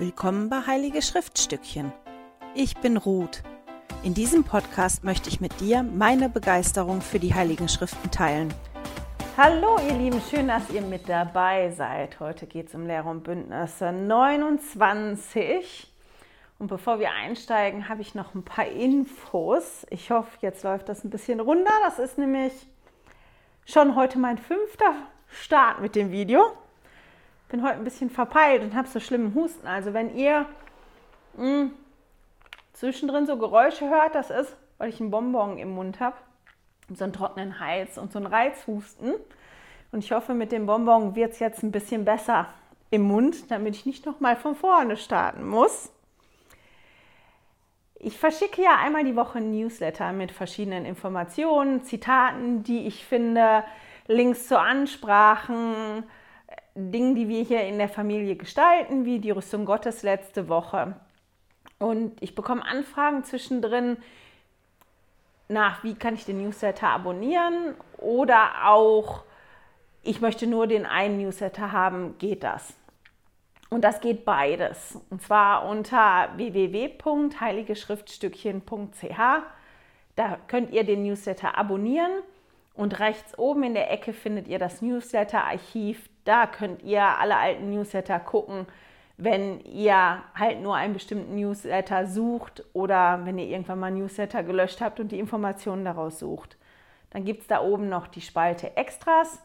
Willkommen bei Heilige Schriftstückchen. Ich bin Ruth. In diesem Podcast möchte ich mit dir meine Begeisterung für die Heiligen Schriften teilen. Hallo ihr Lieben, schön, dass ihr mit dabei seid. Heute geht es um Lehre und Bündnisse 29. Und bevor wir einsteigen, habe ich noch ein paar Infos. Ich hoffe, jetzt läuft das ein bisschen runter. Das ist nämlich schon heute mein fünfter Start mit dem Video bin heute ein bisschen verpeilt und habe so schlimmen Husten. Also wenn ihr mh, hm, zwischendrin so Geräusche hört, das ist, weil ich einen Bonbon im Mund habe, so einen trockenen Hals und so einen Reizhusten. Und ich hoffe, mit dem Bonbon wird es jetzt ein bisschen besser im Mund, damit ich nicht nochmal von vorne starten muss. Ich verschicke ja einmal die Woche ein Newsletter mit verschiedenen Informationen, Zitaten, die ich finde, Links zu Ansprachen, Dingen, die wir hier in der Familie gestalten, wie die Rüstung Gottes letzte Woche. Und ich bekomme Anfragen zwischendrin nach, wie kann ich den Newsletter abonnieren oder auch, ich möchte nur den einen Newsletter haben, geht das? Und das geht beides. Und zwar unter www.heiligeschriftstückchen.ch. Da könnt ihr den Newsletter abonnieren und rechts oben in der Ecke findet ihr das Newsletter-Archiv. Da könnt ihr alle alten Newsletter gucken, wenn ihr halt nur einen bestimmten Newsletter sucht oder wenn ihr irgendwann mal Newsletter gelöscht habt und die Informationen daraus sucht. Dann gibt es da oben noch die Spalte Extras.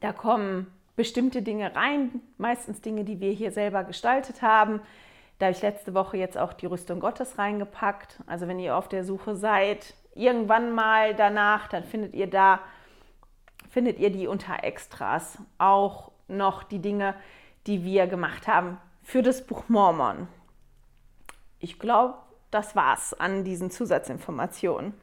Da kommen bestimmte Dinge rein, meistens Dinge, die wir hier selber gestaltet haben. Da habe ich letzte Woche jetzt auch die Rüstung Gottes reingepackt. Also wenn ihr auf der Suche seid, irgendwann mal danach, dann findet ihr da, findet ihr die unter Extras. Auch noch die Dinge, die wir gemacht haben für das Buch Mormon. Ich glaube, das war's an diesen Zusatzinformationen.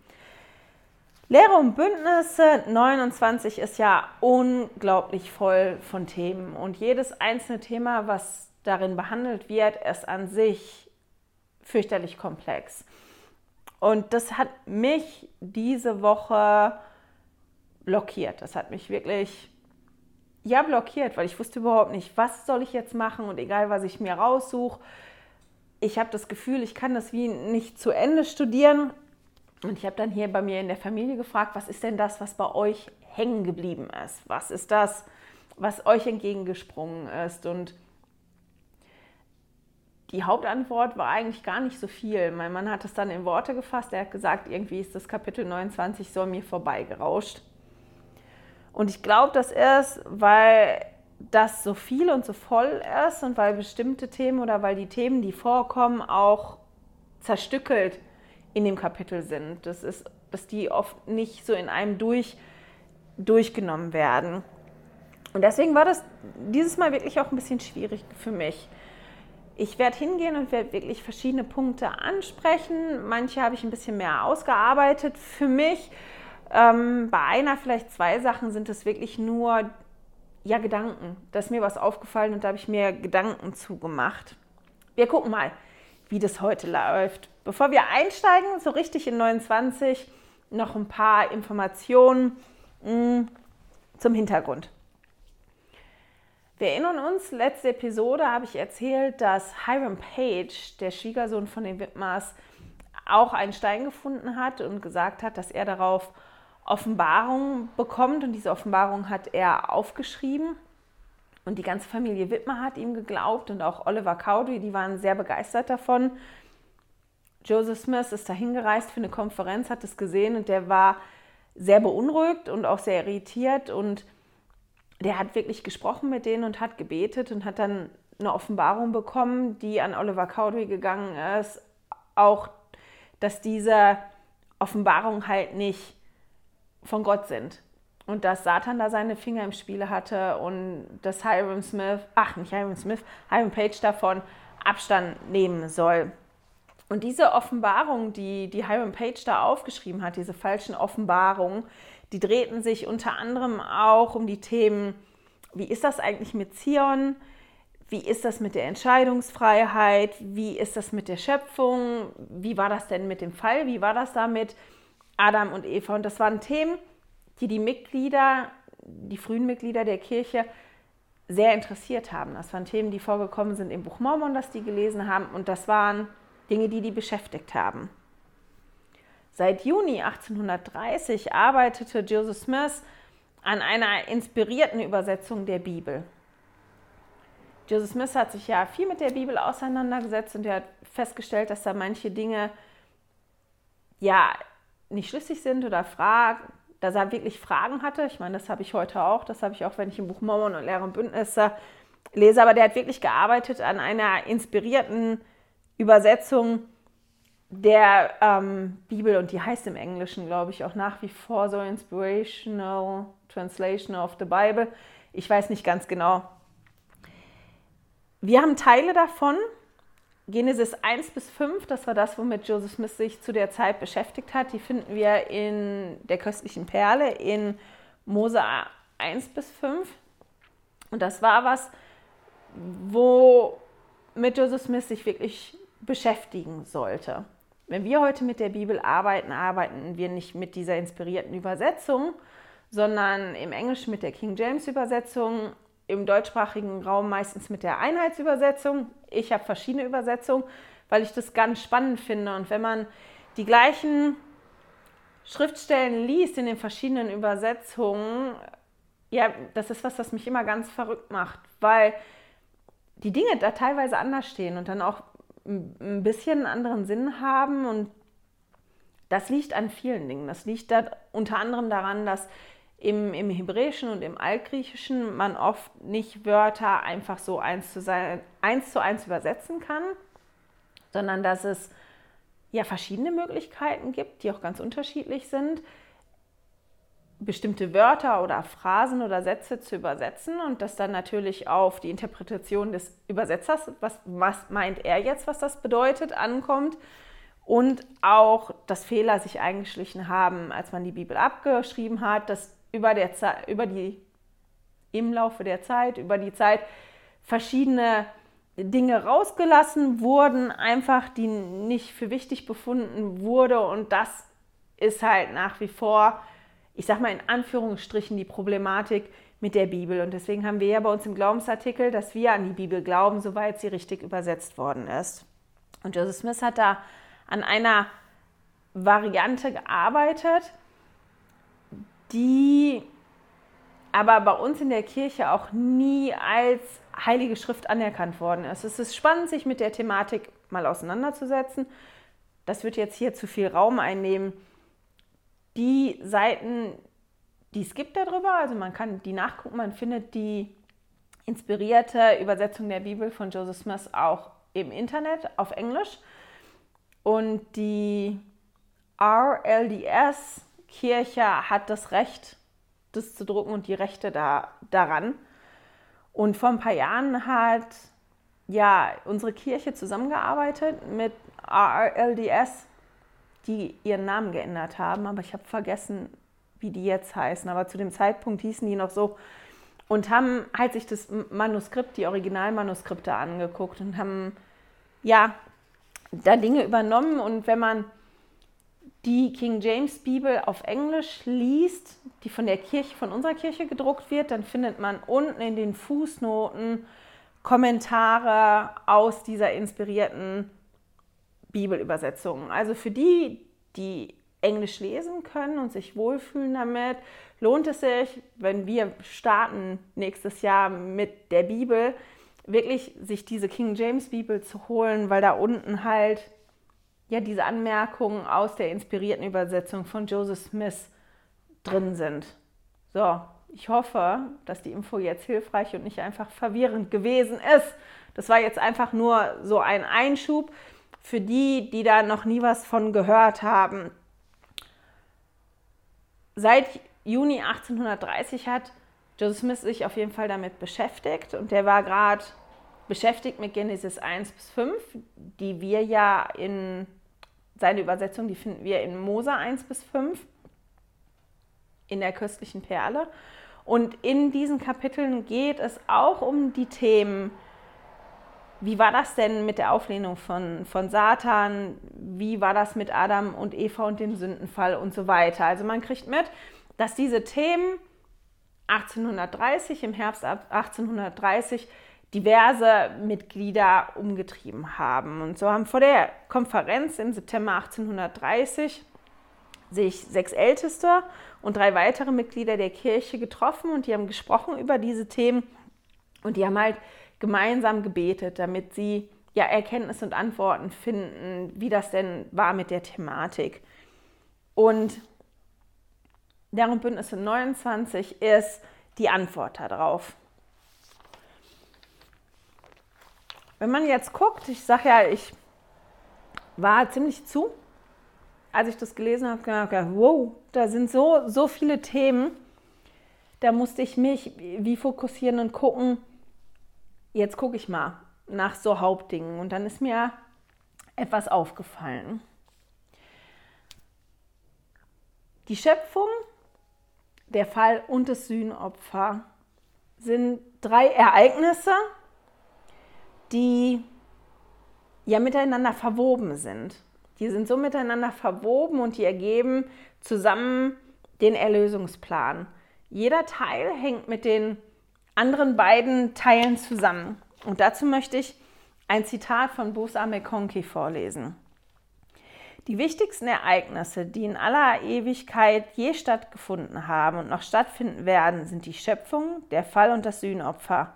Lehre und Bündnisse 29 ist ja unglaublich voll von Themen und jedes einzelne Thema, was darin behandelt wird, ist an sich fürchterlich komplex. Und das hat mich diese Woche blockiert. Das hat mich wirklich, ja, blockiert, weil ich wusste überhaupt nicht, was soll ich jetzt machen und egal, was ich mir raussuche. Ich habe das Gefühl, ich kann das wie nicht zu Ende studieren. Und ich habe dann hier bei mir in der Familie gefragt, was ist denn das, was bei euch hängen geblieben ist? Was ist das, was euch entgegengesprungen ist? Und die Hauptantwort war eigentlich gar nicht so viel. Mein Mann hat es dann in Worte gefasst. Er hat gesagt, irgendwie ist das Kapitel 29 so an mir vorbeigerauscht. Und ich glaube, das ist, weil das so viel und so voll ist und weil bestimmte Themen oder weil die Themen, die vorkommen, auch zerstückelt in dem Kapitel sind. Das ist, dass die oft nicht so in einem durch, durchgenommen werden. Und deswegen war das dieses Mal wirklich auch ein bisschen schwierig für mich. Ich werde hingehen und werde wirklich verschiedene Punkte ansprechen. Manche habe ich ein bisschen mehr ausgearbeitet für mich. Ähm, bei einer, vielleicht zwei Sachen sind es wirklich nur ja, Gedanken. Da ist mir was aufgefallen und da habe ich mir Gedanken zugemacht. Wir gucken mal, wie das heute läuft. Bevor wir einsteigen, so richtig in 29, noch ein paar Informationen mh, mm, zum Hintergrund. Wir erinnern uns, letzte Episode habe ich erzählt, dass Hiram Page, der Schwiegersohn von den Widmers, auch einen Stein gefunden hat und gesagt hat, dass er darauf Offenbarung bekommt. Und diese Offenbarung hat er aufgeschrieben. Und die ganze Familie Wittmer hat ihm geglaubt und auch Oliver Cowdery, die waren sehr begeistert davon. Joseph Smith ist dahin gereist für eine Konferenz, hat es gesehen und der war sehr beunruhigt und auch sehr irritiert und der hat wirklich gesprochen mit denen und hat gebetet und hat dann eine Offenbarung bekommen, die an Oliver Cowdery gegangen ist. Auch, dass diese Offenbarungen halt nicht von Gott sind. Und dass Satan da seine Finger im Spiele hatte und dass Hiram Smith, ach nicht Hiram Smith, Hiram Page davon Abstand nehmen soll. Und diese Offenbarung, die, die Hiram Page da aufgeschrieben hat, diese falschen Offenbarungen, die drehten sich unter anderem auch um die Themen, wie ist das eigentlich mit Zion? Wie ist das mit der Entscheidungsfreiheit? Wie ist das mit der Schöpfung? Wie war das denn mit dem Fall? Wie war das da mit Adam und Eva? Und das waren Themen, die die Mitglieder, die frühen Mitglieder der Kirche sehr interessiert haben. Das waren Themen, die vorgekommen sind im Buch Mormon, das die gelesen haben und das waren Dinge, die die beschäftigt haben. Seit Juni 1830 arbeitete Joseph Smith an einer inspirierten Übersetzung der Bibel. Joseph Smith hat sich ja viel mit der Bibel auseinandergesetzt und er hat festgestellt, dass da manche Dinge ja nicht schlüssig sind oder Fragen, dass er wirklich Fragen hatte. Ich meine, das habe ich heute auch, das habe ich auch, wenn ich im Buch Mormon und Lehre und Bündnisse lese, aber der hat wirklich gearbeitet an einer inspirierten Übersetzung der ähm, Bibel und die heißt im Englischen, glaube ich, auch nach wie vor so Inspirational Translation of the Bible. Ich weiß nicht ganz genau. Wir haben Teile davon. Genesis 1 bis 5, das war das, womit Joseph Smith sich zu der Zeit beschäftigt hat. Die finden wir in der köstlichen Perle in Mose 1 bis 5. Und das war was, womit Joseph Smith sich wirklich beschäftigen sollte. Wenn wir heute mit der Bibel arbeiten, arbeiten wir nicht mit dieser inspirierten Übersetzung, sondern im Englischen mit der King James Übersetzung, im deutschsprachigen Raum meistens mit der Einheitsübersetzung. Ich habe verschiedene Übersetzungen, weil ich das ganz spannend finde. Und wenn man die gleichen Schriftstellen liest in den verschiedenen Übersetzungen, ja, das ist was, was mich immer ganz verrückt macht, weil die Dinge da teilweise anders stehen und dann auch ein bisschen einen anderen Sinn haben. Und das liegt an vielen Dingen. Das liegt da unter anderem daran, dass im, im Hebräischen und im Altgriechischen man oft nicht Wörter einfach so eins zu, sein, eins, zu eins übersetzen kann, sondern dass es ja verschiedene Möglichkeiten gibt, die auch ganz unterschiedlich sind bestimmte Wörter oder Phrasen oder Sätze zu übersetzen und das dann natürlich auf die Interpretation des Übersetzers, was, was meint er jetzt, was das bedeutet, ankommt und auch, dass Fehler sich eingeschlichen haben, als man die Bibel abgeschrieben hat, dass über, der über die, im Laufe der Zeit, über die Zeit verschiedene Dinge rausgelassen wurden, einfach die nicht für wichtig befunden wurde und das ist halt nach wie vor ich sage mal in Anführungsstrichen, die Problematik mit der Bibel. Und deswegen haben wir ja bei uns im Glaubensartikel, dass wir an die Bibel glauben, soweit sie richtig übersetzt worden ist. Und Joseph Smith hat da an einer Variante gearbeitet, die aber bei uns in der Kirche auch nie als heilige Schrift anerkannt worden ist. Es ist spannend, sich mit der Thematik mal auseinanderzusetzen. Das wird jetzt hier zu viel Raum einnehmen die Seiten, die es gibt darüber, also man kann die nachgucken, man findet die inspirierte Übersetzung der Bibel von Joseph Smith auch im Internet auf Englisch. Und die RLDS Kirche hat das Recht, das zu drucken und die Rechte da, daran. Und vor ein paar Jahren hat ja unsere Kirche zusammengearbeitet mit RLDS die ihren Namen geändert haben, aber ich habe vergessen, wie die jetzt heißen. Aber zu dem Zeitpunkt hießen die noch so und haben halt sich das Manuskript, die Originalmanuskripte angeguckt und haben ja da Dinge übernommen. Und wenn man die King James Bibel auf Englisch liest, die von der Kirche, von unserer Kirche gedruckt wird, dann findet man unten in den Fußnoten Kommentare aus dieser inspirierten Bibelübersetzungen. Also für die, die Englisch lesen können und sich wohlfühlen damit, lohnt es sich, wenn wir starten nächstes Jahr mit der Bibel, wirklich sich diese King James Bibel zu holen, weil da unten halt ja diese Anmerkungen aus der inspirierten Übersetzung von Joseph Smith drin sind. So, ich hoffe, dass die Info jetzt hilfreich und nicht einfach verwirrend gewesen ist. Das war jetzt einfach nur so ein Einschub für die, die da noch nie was von gehört haben. Seit Juni 1830 hat Joseph Smith sich auf jeden Fall damit beschäftigt und der war gerade beschäftigt mit Genesis 1 bis 5, die wir ja in seine Übersetzung, die finden wir in Mose 1 bis 5 in der köstlichen Perle. Und in diesen Kapiteln geht es auch um die Themen wie war das denn mit der Auflehnung von, von Satan? Wie war das mit Adam und Eva und dem Sündenfall und so weiter? Also man kriegt mit, dass diese Themen 1830, im Herbst 1830, diverse Mitglieder umgetrieben haben. Und so haben vor der Konferenz im September 1830 sich sechs Älteste und drei weitere Mitglieder der Kirche getroffen und die haben gesprochen über diese Themen und die haben halt gemeinsam gebetet, damit sie ja Erkenntnis und Antworten finden, wie das denn war mit der Thematik. Und deren Bündnisse 29 ist die Antwort darauf. Wenn man jetzt guckt, ich sage ja, ich war ziemlich zu, als ich das gelesen habe, gedacht, wow, da sind so, so viele Themen. Da musste ich mich wie fokussieren und gucken, jetzt gucke ich mal nach so Hauptdingen. Und dann ist mir etwas aufgefallen. Die Schöpfung, der Fall und das Sühnopfer sind drei Ereignisse, die ja miteinander verwoben sind. Die sind so miteinander verwoben und die ergeben zusammen den Erlösungsplan. Jeder Teil hängt mit den anderen beiden Teilen zusammen. Und dazu möchte ich ein Zitat von Bosa McConkie vorlesen. Die wichtigsten Ereignisse, die in aller Ewigkeit je stattgefunden haben und noch stattfinden werden, sind die Schöpfung, der Fall und das Sühnopfer.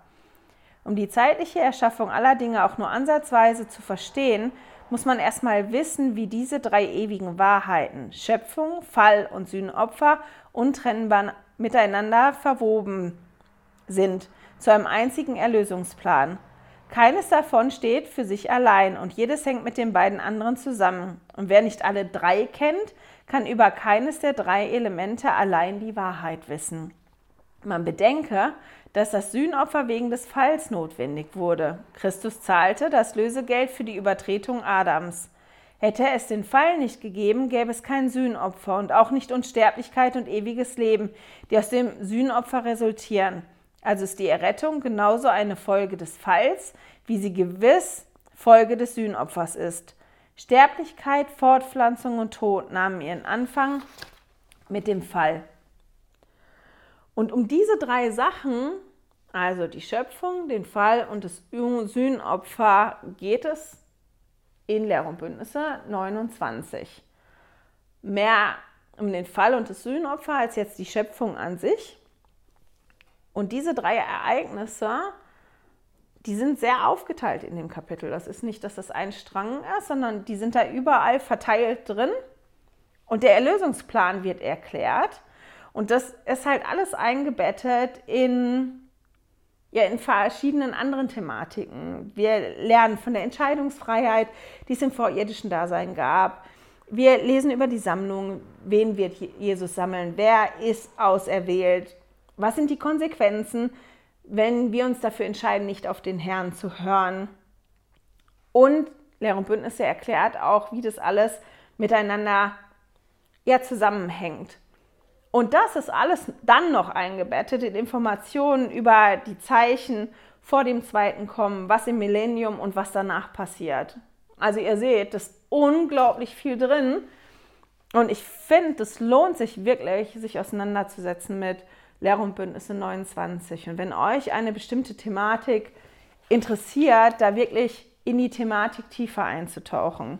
Um die zeitliche Erschaffung aller Dinge auch nur ansatzweise zu verstehen, muss man erstmal wissen, wie diese drei ewigen Wahrheiten, Schöpfung, Fall und Sühnopfer, untrennbar miteinander verwoben sind zu einem einzigen Erlösungsplan. Keines davon steht für sich allein und jedes hängt mit den beiden anderen zusammen. Und wer nicht alle drei kennt, kann über keines der drei Elemente allein die Wahrheit wissen. Man bedenke, dass das Sühnopfer wegen des Falls notwendig wurde. Christus zahlte das Lösegeld für die Übertretung Adams. Hätte es den Fall nicht gegeben, gäbe es kein Sühnopfer und auch nicht Unsterblichkeit und ewiges Leben, die aus dem Sühnopfer resultieren. Also ist die Errettung genauso eine Folge des Falls, wie sie gewiss Folge des Sühnopfers ist. Sterblichkeit, Fortpflanzung und Tod nahmen ihren Anfang mit dem Fall. Und um diese drei Sachen also die Schöpfung, den Fall und das Sühnopfer geht es in Lehr und Bündnisse 29. Mehr um den Fall und das Sühnopfer als jetzt die Schöpfung an sich. Und diese drei Ereignisse, die sind sehr aufgeteilt in dem Kapitel. Das ist nicht, dass das ein Strang ist, sondern die sind da überall verteilt drin. Und der Erlösungsplan wird erklärt. Und das ist halt alles eingebettet in ja in verschiedenen anderen Thematiken. Wir lernen von der Entscheidungsfreiheit, die es im vorirdischen Dasein gab. Wir lesen über die Sammlung, wen wird Jesus sammeln, wer ist auserwählt, was sind die Konsequenzen, wenn wir uns dafür entscheiden, nicht auf den Herrn zu hören. Und Lehre und Bündnisse erklärt auch, wie das alles miteinander ja, zusammenhängt. Und das ist alles dann noch eingebettet in Informationen über die Zeichen vor dem zweiten Kommen, was im Millennium und was danach passiert. Also ihr seht, das ist unglaublich viel drin. Und ich finde, es lohnt sich wirklich, sich auseinanderzusetzen mit Lehre und Bündnisse 29. Und wenn euch eine bestimmte Thematik interessiert, da wirklich in die Thematik tiefer einzutauchen.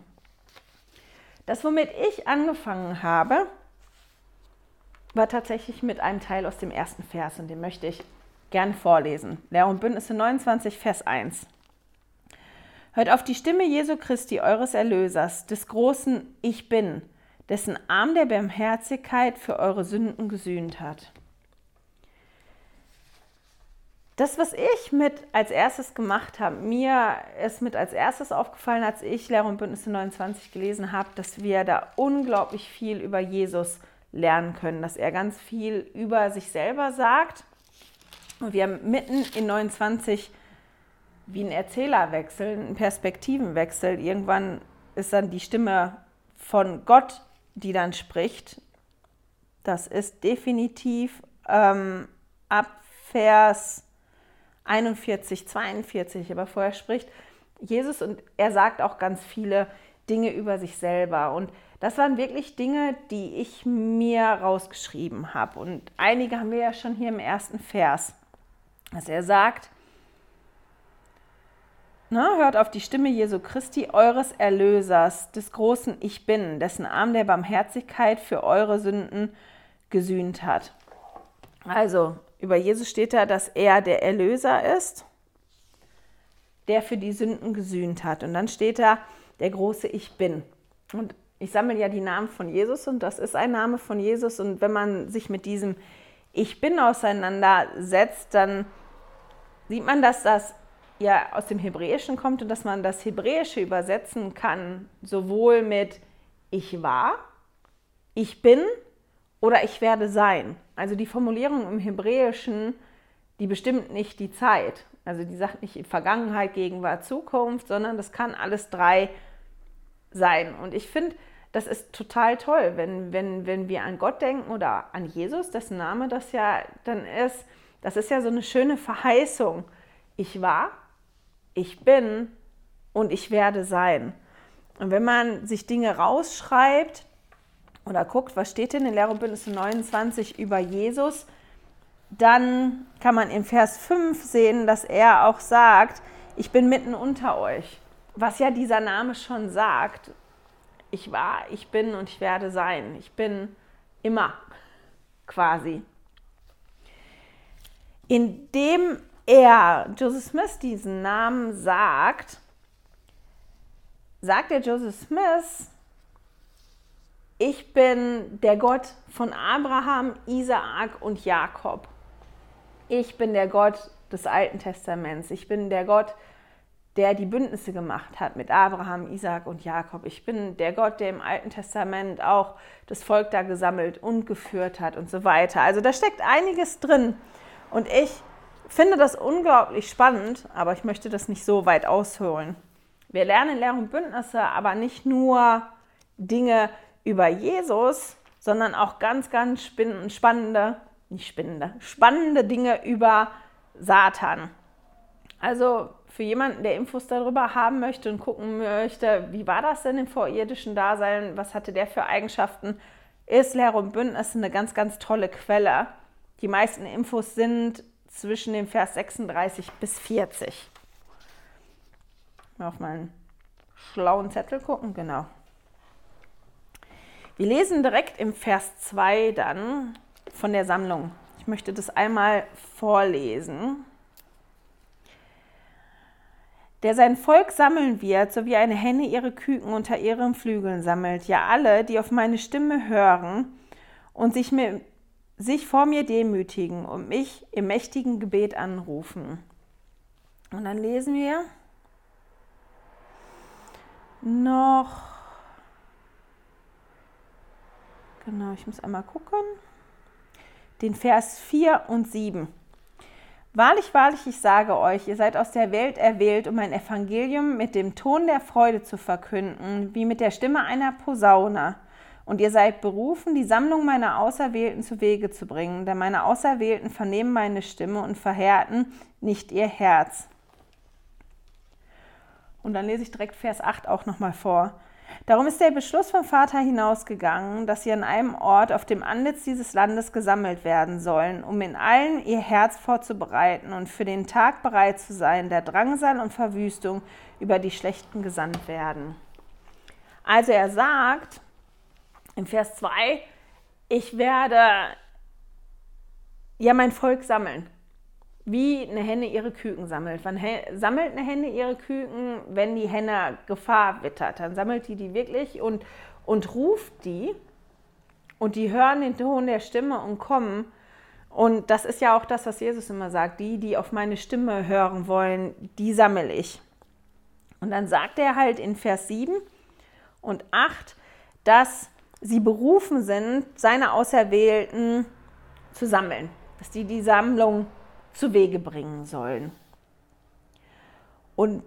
Das, womit ich angefangen habe, war tatsächlich mit einem Teil aus dem ersten Vers und den möchte ich gern vorlesen. Lehr und Bündnisse 29, Vers 1. Hört auf die Stimme Jesu Christi, eures Erlösers, des großen Ich Bin, dessen Arm der Barmherzigkeit für eure Sünden gesühnt hat. Das, was ich mit als erstes gemacht habe, mir ist mit als erstes aufgefallen, als ich Lehre und Bündnisse 29 gelesen habe, dass wir da unglaublich viel über Jesus lernen können, dass er ganz viel über sich selber sagt. Und wir haben mitten in 29 wie ein Erzählerwechsel, ein Perspektivenwechsel. Irgendwann ist dann die Stimme von Gott, die dann spricht. Das ist definitiv ähm, ab Vers 41, 42, aber vorher spricht Jesus und er sagt auch ganz viele Dinge über sich selber. Und das waren wirklich Dinge, die ich mir rausgeschrieben habe. Und einige haben wir ja schon hier im ersten Vers, dass er sagt, na, hört auf die Stimme Jesu Christi, eures Erlösers, des großen Ich Bin, dessen Arm der Barmherzigkeit für eure Sünden gesühnt hat. Also, über Jesus steht da, dass er der Erlöser ist, der für die Sünden gesühnt hat. Und dann steht da, der große Ich Bin. Und ich sammle ja die Namen von Jesus und das ist ein Name von Jesus. Und wenn man sich mit diesem Ich Bin auseinandersetzt, dann sieht man, dass das ja aus dem Hebräischen kommt und dass man das Hebräische übersetzen kann, sowohl mit ich war, ich bin oder ich werde sein. Also die Formulierung im Hebräischen, die bestimmt nicht die Zeit. Also die sagt nicht Vergangenheit, Gegenwart, Zukunft, sondern das kann alles drei sein. Und ich finde, das ist total toll, wenn, wenn, wenn wir an Gott denken oder an Jesus, dessen Name das ja dann ist. Das ist ja so eine schöne Verheißung. Ich war, ich bin und ich werde sein. Und wenn man sich Dinge rausschreibt oder guckt, was steht in Lehre und Bündnisse 29 über Jesus, dann kann man im Vers 5 sehen, dass er auch sagt, ich bin mitten unter euch. Was ja dieser Name schon sagt. Ich war, ich bin und ich werde sein. Ich bin immer quasi. Indem er Joseph Smith diesen Namen sagt, sagt er Joseph Smith, ich bin der Gott von Abraham, Isaak und Jakob. Ich bin der Gott des Alten Testaments. Ich bin der Gott, der die Bündnisse gemacht hat mit Abraham, Isaak und Jakob. Ich bin der Gott, der im Alten Testament auch das Volk da gesammelt und geführt hat und so weiter. Also da steckt einiges drin. Und ich finde das unglaublich spannend, aber ich möchte das nicht so weit ausholen. Wir lernen Lehre und Bündnisse, aber nicht nur Dinge über Jesus, sondern auch ganz, ganz spannende, nicht spannende, spannende Dinge über Satan. Also für jemanden, der Infos darüber haben möchte und gucken möchte, wie war das denn im vorirdischen Dasein, was hatte der für Eigenschaften, ist Lehre und Bündnisse eine ganz, ganz tolle Quelle. Die meisten Infos sind zwischen dem Vers 36 bis 40. Mal auf meinen schlauen Zettel gucken, genau. Wir lesen direkt im Vers 2 dann von der Sammlung. Ich möchte das einmal vorlesen. Der sein Volk sammeln wird, so wie eine Henne ihre Küken unter ihren Flügeln sammelt. Ja, alle, die auf meine Stimme hören und sich mit sich vor mir demütigen und mich im mächtigen Gebet anrufen. Und dann lesen wir noch, genau, ich muss einmal gucken, den Vers 4 und 7. Wahrlich, wahrlich, ich sage euch, ihr seid aus der Welt erwählt, um ein Evangelium mit dem Ton der Freude zu verkünden, wie mit der Stimme einer Posaune. Und ihr seid berufen, die Sammlung meiner Auserwählten zu Wege zu bringen, denn meine Auserwählten vernehmen meine Stimme und verhärten nicht ihr Herz. Und dann lese ich direkt Vers 8 auch nochmal vor. Darum ist der Beschluss vom Vater hinausgegangen, dass sie an einem Ort auf dem Antlitz dieses Landes gesammelt werden sollen, um in allen ihr Herz vorzubereiten und für den Tag bereit zu sein, der Drangsal und Verwüstung über die Schlechten gesandt werden. Also er sagt, im Vers 2, ich werde ja mein Volk sammeln. Wie eine Henne ihre Küken sammelt. Wann sammelt eine Henne ihre Küken? Wenn die Henne Gefahr wittert, dann sammelt die die wirklich und, und ruft die. Und die hören den Ton der Stimme und kommen. Und das ist ja auch das, was Jesus immer sagt. Die, die auf meine Stimme hören wollen, die sammle ich. Und dann sagt er halt in Vers 7 und 8, dass sie berufen sind, seine Auserwählten zu sammeln, dass die die Sammlung zu Wege bringen sollen. Und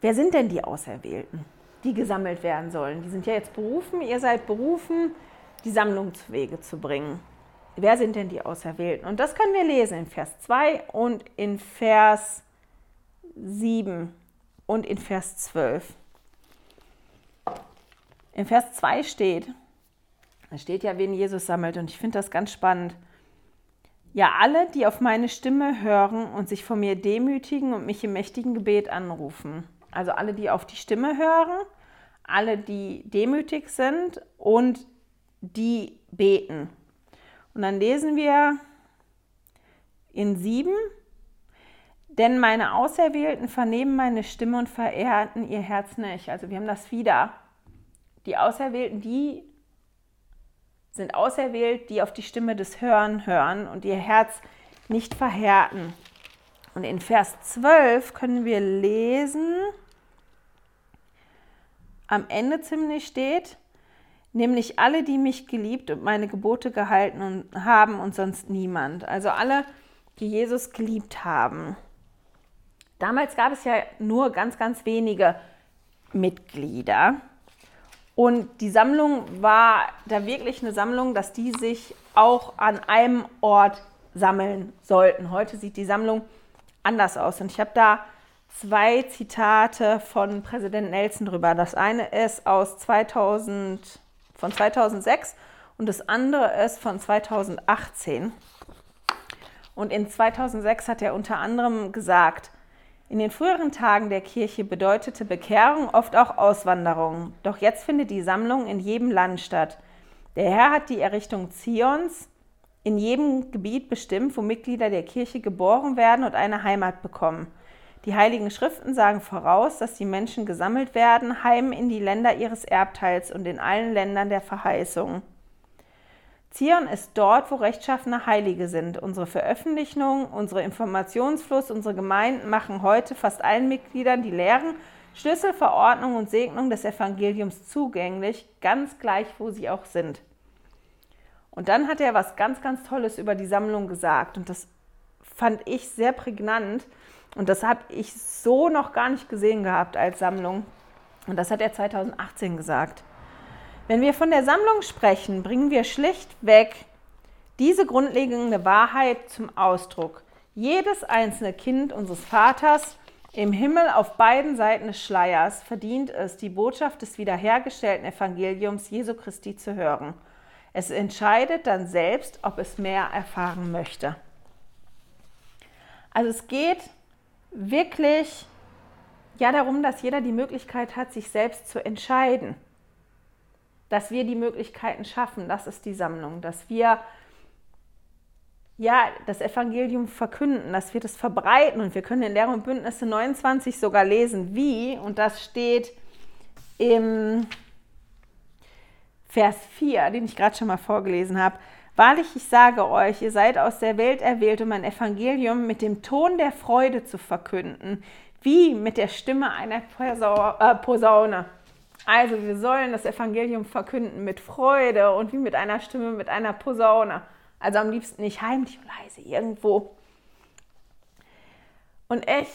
wer sind denn die Auserwählten, die gesammelt werden sollen? Die sind ja jetzt berufen, ihr seid berufen, die Sammlung zu Wege zu bringen. Wer sind denn die Auserwählten? Und das können wir lesen in Vers 2 und in Vers 7 und in Vers 12. In Vers 2 steht, da steht ja, wen Jesus sammelt und ich finde das ganz spannend. Ja, alle, die auf meine Stimme hören und sich vor mir demütigen und mich im mächtigen Gebet anrufen. Also alle, die auf die Stimme hören, alle, die demütig sind und die beten. Und dann lesen wir in sieben, denn meine Auserwählten vernehmen meine Stimme und verehrten ihr Herz nicht. Also wir haben das wieder. Die Auserwählten, die sind auserwählt, die auf die Stimme des Hören hören und ihr Herz nicht verhärten. Und in Vers 12 können wir lesen, am Ende ziemlich steht, nämlich alle, die mich geliebt und meine Gebote gehalten haben und sonst niemand. Also alle, die Jesus geliebt haben. Damals gab es ja nur ganz, ganz wenige Mitglieder. Und die Sammlung war da wirklich eine Sammlung, dass die sich auch an einem Ort sammeln sollten. Heute sieht die Sammlung anders aus. Und ich habe da zwei Zitate von Präsident Nelson drüber. Das eine ist aus 2000, von 2006 und das andere ist von 2018. Und in 2006 hat er unter anderem gesagt, in den früheren Tagen der Kirche bedeutete Bekehrung oft auch Auswanderung. Doch jetzt findet die Sammlung in jedem Land statt. Der Herr hat die Errichtung Zions in jedem Gebiet bestimmt, wo Mitglieder der Kirche geboren werden und eine Heimat bekommen. Die Heiligen Schriften sagen voraus, dass die Menschen gesammelt werden, heim in die Länder ihres Erbteils und in allen Ländern der Verheißung. Zion ist dort, wo rechtschaffene Heilige sind. Unsere Veröffentlichungen, unsere Informationsfluss, unsere Gemeinden machen heute fast allen Mitgliedern die Lehren, Schlüssel, Verordnung und Segnung des Evangeliums zugänglich, ganz gleich, wo sie auch sind. Und dann hat er was ganz, ganz Tolles über die Sammlung gesagt. Und das fand ich sehr prägnant. Und das habe ich so noch gar nicht gesehen gehabt als Sammlung. Und das hat er 2018 gesagt. Wenn wir von der Sammlung sprechen, bringen wir schlichtweg diese grundlegende Wahrheit zum Ausdruck. Jedes einzelne Kind unseres Vaters im Himmel auf beiden Seiten des Schleiers verdient es, die Botschaft des wiederhergestellten Evangeliums Jesu Christi zu hören. Es entscheidet dann selbst, ob es mehr erfahren möchte. Also es geht wirklich ja darum, dass jeder die Möglichkeit hat, sich selbst zu entscheiden dass wir die Möglichkeiten schaffen, das ist die Sammlung, dass wir ja, das Evangelium verkünden, dass wir das verbreiten und wir können in Lehre und Bündnisse 29 sogar lesen, wie, und das steht im Vers 4, den ich gerade schon mal vorgelesen habe. Wahrlich, ich sage euch, ihr seid aus der Welt erwählt, um ein Evangelium mit dem Ton der Freude zu verkünden, wie mit der Stimme einer äh, Posaune. Also wir sollen das Evangelium verkünden mit Freude und wie mit einer Stimme, mit einer Posaune. Also am liebsten nicht heimlich und leise irgendwo. Und ich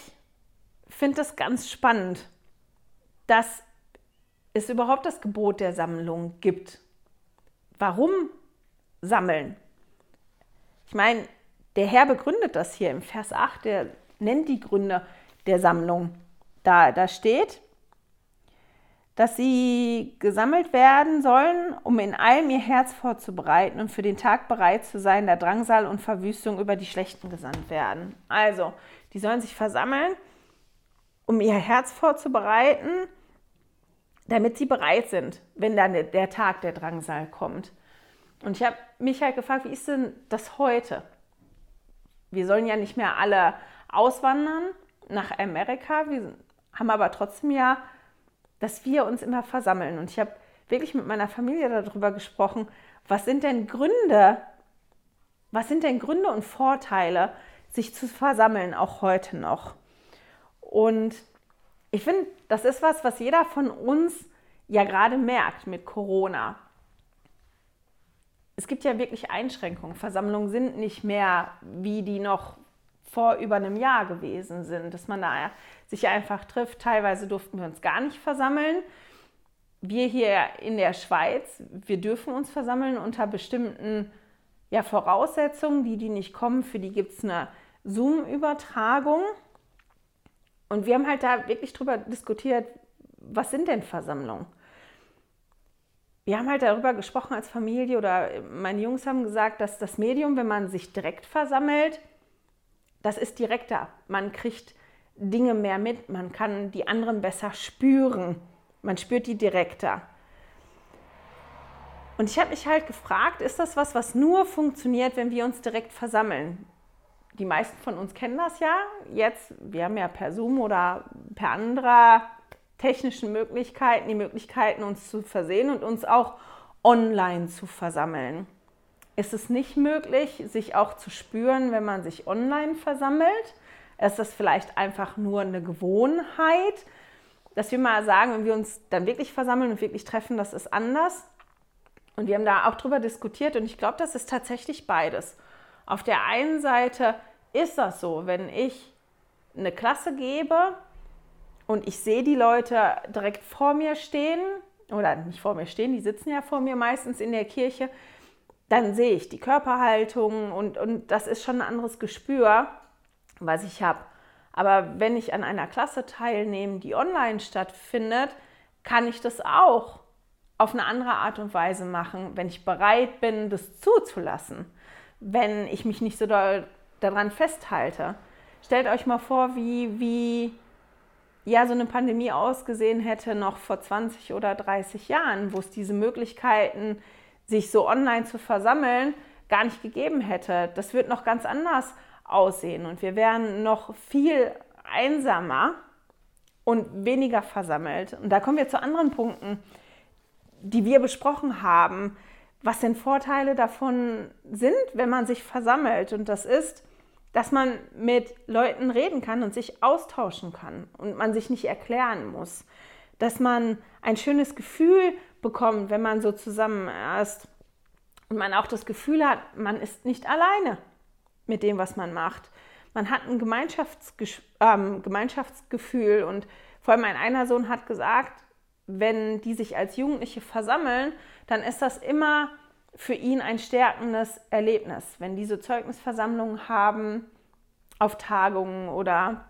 finde das ganz spannend, dass es überhaupt das Gebot der Sammlung gibt. Warum sammeln? Ich meine, der Herr begründet das hier im Vers 8, der nennt die Gründe der Sammlung. Da, da steht, dass sie gesammelt werden sollen, um in allem ihr Herz vorzubereiten und für den Tag bereit zu sein, da Drangsal und Verwüstung über die Schlechten gesandt werden. Also, die sollen sich versammeln, um ihr Herz vorzubereiten, damit sie bereit sind, wenn dann der Tag der Drangsal kommt. Und ich habe mich halt gefragt, wie ist denn das heute? Wir sollen ja nicht mehr alle auswandern nach Amerika, wir haben aber trotzdem ja dass wir uns immer versammeln. Und ich habe wirklich mit meiner Familie darüber gesprochen, was sind denn Gründe, was sind denn Gründe und Vorteile, sich zu versammeln, auch heute noch. Und ich finde, das ist was, was jeder von uns ja gerade merkt mit Corona. Es gibt ja wirklich Einschränkungen. Versammlungen sind nicht mehr, wie die noch vor über einem Jahr gewesen sind, dass man da sich einfach trifft. Teilweise durften wir uns gar nicht versammeln. Wir hier in der Schweiz, wir dürfen uns versammeln unter bestimmten ja, Voraussetzungen. Die, die nicht kommen, für die gibt es eine Zoom-Übertragung. Und wir haben halt da wirklich drüber diskutiert, was sind denn Versammlungen? wir haben halt darüber gesprochen als Familie oder meine Jungs haben gesagt, dass das Medium, wenn man sich direkt versammelt, das ist direkter. Man kriegt Dinge mehr mit, man kann die anderen besser spüren. Man spürt die direkter. Und ich habe mich halt gefragt, ist das was, was nur funktioniert, wenn wir uns direkt versammeln? Die meisten von uns kennen das ja. Jetzt, wir haben ja per Zoom oder per anderer technischen Möglichkeiten die Möglichkeiten, uns zu versehen und uns auch online zu versammeln. Ist es nicht möglich, sich auch zu spüren, wenn man sich online versammelt? Ist das vielleicht einfach nur eine Gewohnheit, dass wir mal sagen, wenn wir uns dann wirklich versammeln und wirklich treffen, das ist anders? Und wir haben da auch drüber diskutiert und ich glaube, das ist tatsächlich beides. Auf der einen Seite ist das so, wenn ich eine Klasse gebe und ich sehe die Leute direkt vor mir stehen, oder nicht vor mir stehen, die sitzen ja vor mir meistens in der Kirche, dann sehe ich die Körperhaltung und, und das ist schon ein anderes Gespür, was ich habe. Aber wenn ich an einer Klasse teilnehme, die online stattfindet, kann ich das auch auf eine andere Art und Weise machen, wenn ich bereit bin, das zuzulassen, wenn ich mich nicht so daran festhalte. Stellt euch mal vor, wie, wie ja so eine Pandemie ausgesehen hätte noch vor 20 oder 30 Jahren, wo es diese Möglichkeiten, sich so online zu versammeln, gar nicht gegeben hätte. Das wird noch ganz anders aussehen und wir wären noch viel einsamer und weniger versammelt. Und da kommen wir zu anderen Punkten, die wir besprochen haben, was denn Vorteile davon sind, wenn man sich versammelt. Und das ist, dass man mit Leuten reden kann und sich austauschen kann und man sich nicht erklären muss. Dass man ein schönes Gefühl bekommt, wenn man so zusammen ist. Und man auch das Gefühl hat, man ist nicht alleine mit dem, was man macht. Man hat ein Gemeinschaftsges ähm, Gemeinschaftsgefühl. Und vor allem mein einer Sohn hat gesagt, wenn die sich als Jugendliche versammeln, dann ist das immer für ihn ein stärkendes Erlebnis, wenn diese Zeugnisversammlungen haben auf Tagungen oder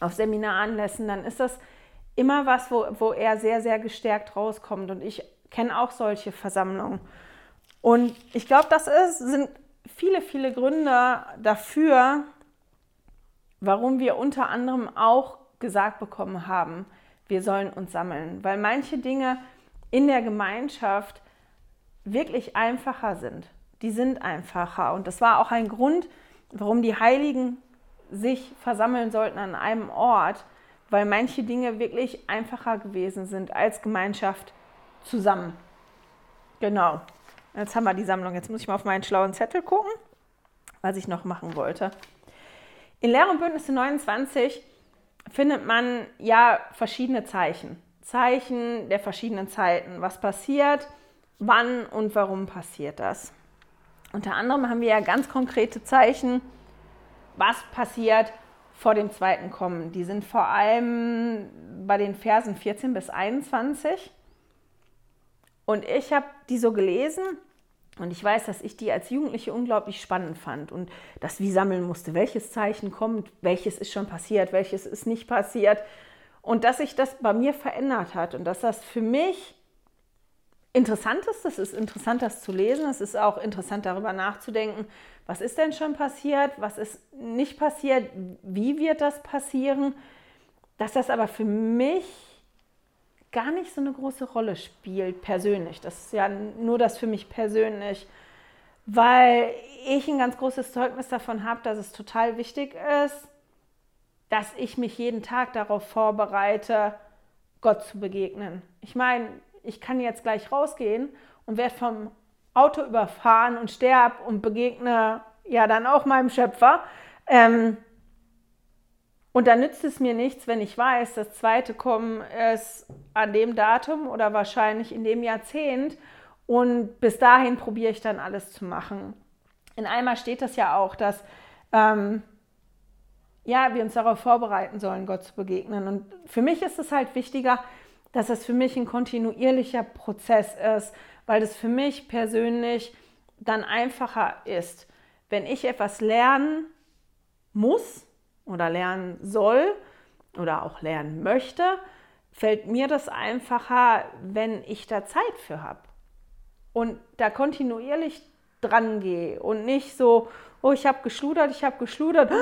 auf Seminaranlässen, dann ist das immer was, wo, wo er sehr, sehr gestärkt rauskommt. Und ich kenne auch solche Versammlungen. Und ich glaube, das ist, sind viele, viele Gründe dafür, warum wir unter anderem auch gesagt bekommen haben, wir sollen uns sammeln. Weil manche Dinge in der Gemeinschaft wirklich einfacher sind. Die sind einfacher. Und das war auch ein Grund, warum die Heiligen sich versammeln sollten an einem Ort, weil manche Dinge wirklich einfacher gewesen sind als Gemeinschaft zusammen. Genau. Jetzt haben wir die Sammlung. Jetzt muss ich mal auf meinen schlauen Zettel gucken, was ich noch machen wollte. In Lehre und Bündnisse 29 findet man ja verschiedene Zeichen. Zeichen der verschiedenen Zeiten. Was passiert? wann und warum passiert das. Unter anderem haben wir ja ganz konkrete Zeichen, was passiert vor dem zweiten Kommen. Die sind vor allem bei den Versen 14 bis 21. Und ich habe die so gelesen und ich weiß, dass ich die als Jugendliche unglaublich spannend fand und das wie sammeln musste, welches Zeichen kommt, welches ist schon passiert, welches ist nicht passiert. Und dass sich das bei mir verändert hat und dass das für mich interessant ist. Es ist interessant, das zu lesen. Es ist auch interessant, darüber nachzudenken, was ist denn schon passiert, was ist nicht passiert, wie wird das passieren. Dass das aber für mich gar nicht so eine große Rolle spielt, persönlich. Das ist ja nur das für mich persönlich, weil ich ein ganz großes Zeugnis davon habe, dass es total wichtig ist, dass ich mich jeden Tag darauf vorbereite, Gott zu begegnen. Ich meine, ich kann jetzt gleich rausgehen und werde vom Auto überfahren und sterbe und begegne ja dann auch meinem Schöpfer. Ähm, und dann nützt es mir nichts, wenn ich weiß, das zweite Kommen ist an dem Datum oder wahrscheinlich in dem Jahrzehnt. Und bis dahin probiere ich dann alles zu machen. In einmal steht das ja auch, dass ähm, ja, wir uns darauf vorbereiten sollen, Gott zu begegnen. Und für mich ist es halt wichtiger, dass es für mich ein kontinuierlicher Prozess ist, weil es für mich persönlich dann einfacher ist, wenn ich etwas lernen muss oder lernen soll oder auch lernen möchte, fällt mir das einfacher, wenn ich da Zeit für habe. und da kontinuierlich dran gehe und nicht so, oh, ich habe geschludert, ich habe geschludert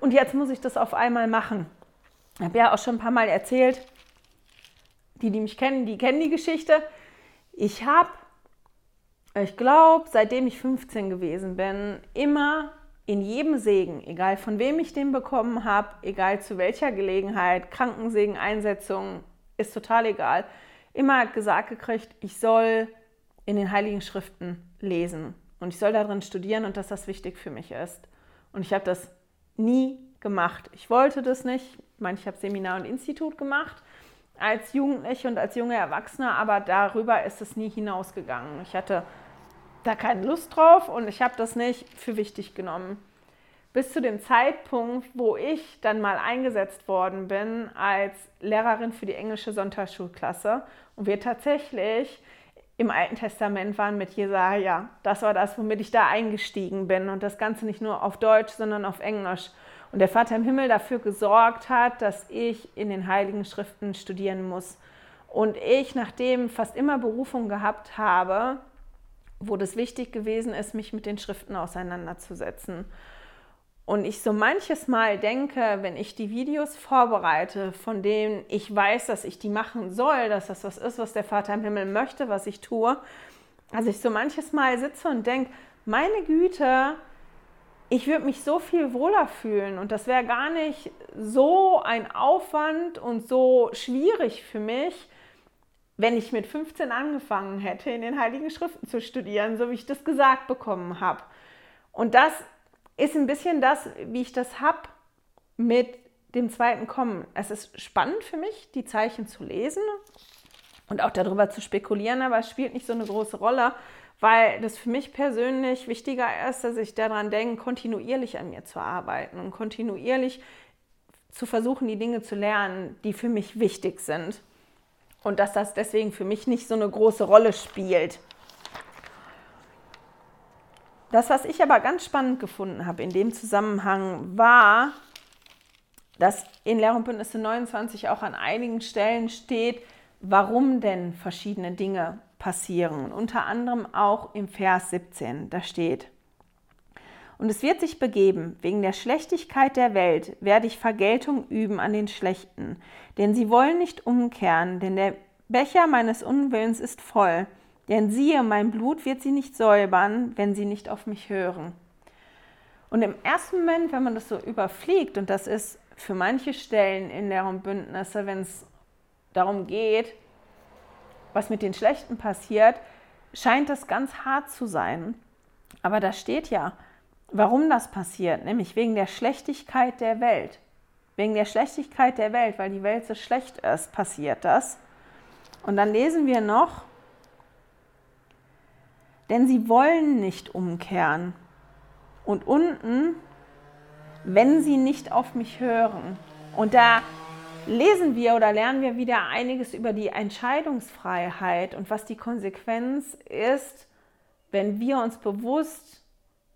und jetzt muss ich das auf einmal machen. Ich habe ja auch schon ein paar Mal erzählt, die, die mich kennen, die kennen die Geschichte. Ich habe, ich glaube, seitdem ich 15 gewesen bin, immer in jedem Segen, egal von wem ich den bekommen habe, egal zu welcher Gelegenheit, Krankensegen, Einsetzung, ist total egal, immer gesagt gekriegt, ich soll in den Heiligen Schriften lesen und ich soll darin studieren und dass das wichtig für mich ist. Und ich habe das nie gemacht. Ich wollte das nicht. Ich meine, ich habe Seminar und Institut gemacht als Jugendliche und als junge Erwachsene, aber darüber ist es nie hinausgegangen. Ich hatte da keine Lust drauf und ich habe das nicht für wichtig genommen. Bis zu dem Zeitpunkt, wo ich dann mal eingesetzt worden bin als Lehrerin für die englische Sonntagsschulklasse und wir tatsächlich im Alten Testament waren mit Jesaja. Das war das, womit ich da eingestiegen bin und das Ganze nicht nur auf Deutsch, sondern auf Englisch. Und der Vater im Himmel dafür gesorgt hat, dass ich in den Heiligen Schriften studieren muss. Und ich, nachdem fast immer Berufung gehabt habe, wo das wichtig gewesen ist, mich mit den Schriften auseinanderzusetzen. Und ich so manches Mal denke, wenn ich die Videos vorbereite, von denen ich weiß, dass ich die machen soll, dass das was ist, was der Vater im Himmel möchte, was ich tue, also ich so manches Mal sitze und denke, meine Güte, ich würde mich so viel wohler fühlen und das wäre gar nicht so ein Aufwand und so schwierig für mich, wenn ich mit 15 angefangen hätte, in den Heiligen Schriften zu studieren, so wie ich das gesagt bekommen habe. Und das ist ein bisschen das, wie ich das habe mit dem zweiten Kommen. Es ist spannend für mich, die Zeichen zu lesen und auch darüber zu spekulieren, aber es spielt nicht so eine große Rolle, weil das für mich persönlich wichtiger ist, dass ich daran denke, kontinuierlich an mir zu arbeiten und kontinuierlich zu versuchen, die Dinge zu lernen, die für mich wichtig sind. Und dass das deswegen für mich nicht so eine große Rolle spielt. Das, was ich aber ganz spannend gefunden habe in dem Zusammenhang, war, dass in Lehr und Bündnisse 29 auch an einigen Stellen steht, warum denn verschiedene Dinge passieren. Unter anderem auch im Vers 17, da steht, und es wird sich begeben, wegen der Schlechtigkeit der Welt werde ich Vergeltung üben an den Schlechten, denn sie wollen nicht umkehren, denn der Becher meines Unwillens ist voll. Denn siehe, mein Blut wird sie nicht säubern, wenn sie nicht auf mich hören. Und im ersten Moment, wenn man das so überfliegt, und das ist für manche Stellen in deren Bündnisse, wenn es darum geht, was mit den Schlechten passiert, scheint das ganz hart zu sein. Aber da steht ja, warum das passiert, nämlich wegen der Schlechtigkeit der Welt. Wegen der Schlechtigkeit der Welt, weil die Welt so schlecht ist, passiert das. Und dann lesen wir noch, denn sie wollen nicht umkehren. Und unten, wenn sie nicht auf mich hören. Und da lesen wir oder lernen wir wieder einiges über die Entscheidungsfreiheit und was die Konsequenz ist, wenn wir uns bewusst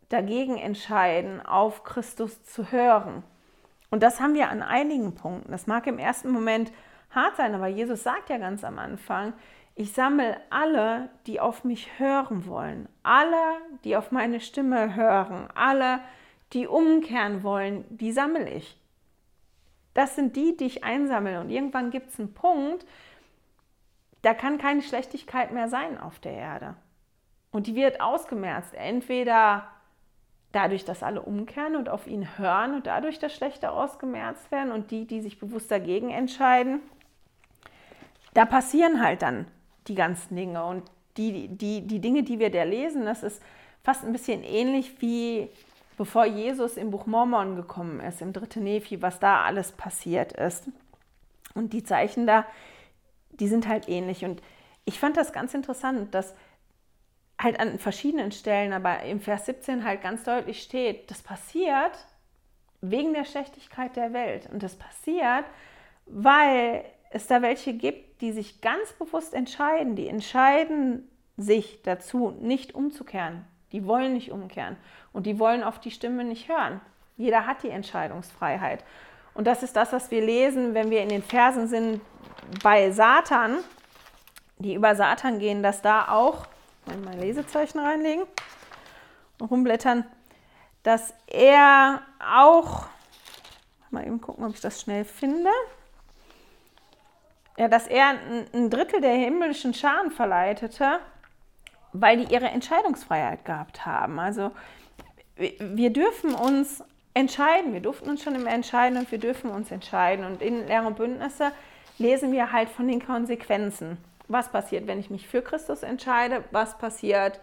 dagegen entscheiden, auf Christus zu hören. Und das haben wir an einigen Punkten. Das mag im ersten Moment hart sein, aber Jesus sagt ja ganz am Anfang, ich sammle alle, die auf mich hören wollen, alle, die auf meine Stimme hören, alle, die umkehren wollen, die sammle ich. Das sind die, die ich einsammle. Und irgendwann gibt es einen Punkt, da kann keine Schlechtigkeit mehr sein auf der Erde. Und die wird ausgemerzt. Entweder dadurch, dass alle umkehren und auf ihn hören und dadurch das Schlechte ausgemerzt werden und die, die sich bewusst dagegen entscheiden, da passieren halt dann die ganzen Dinge. Und die, die, die Dinge, die wir da lesen, das ist fast ein bisschen ähnlich wie bevor Jesus im Buch Mormon gekommen ist, im dritten Nephi, was da alles passiert ist. Und die Zeichen da, die sind halt ähnlich. Und ich fand das ganz interessant, dass halt an verschiedenen Stellen, aber im Vers 17 halt ganz deutlich steht, das passiert wegen der Schlechtigkeit der Welt. Und das passiert, weil es da welche gibt, die sich ganz bewusst entscheiden, die entscheiden sich dazu, nicht umzukehren. Die wollen nicht umkehren und die wollen auf die Stimme nicht hören. Jeder hat die Entscheidungsfreiheit. Und das ist das, was wir lesen, wenn wir in den Versen sind bei Satan, die über Satan gehen, dass da auch mein Lesezeichen reinlegen und rumblättern, dass er auch, mal eben gucken, ob ich das schnell finde, ja, dass er ein Drittel der himmlischen Scharen verleitete, weil die ihre Entscheidungsfreiheit gehabt haben. Also wir dürfen uns entscheiden, wir durften uns schon immer entscheiden und wir dürfen uns entscheiden. Und in Lehre und Bündnisse lesen wir halt von den Konsequenzen. Was passiert, wenn ich mich für Christus entscheide? Was passiert,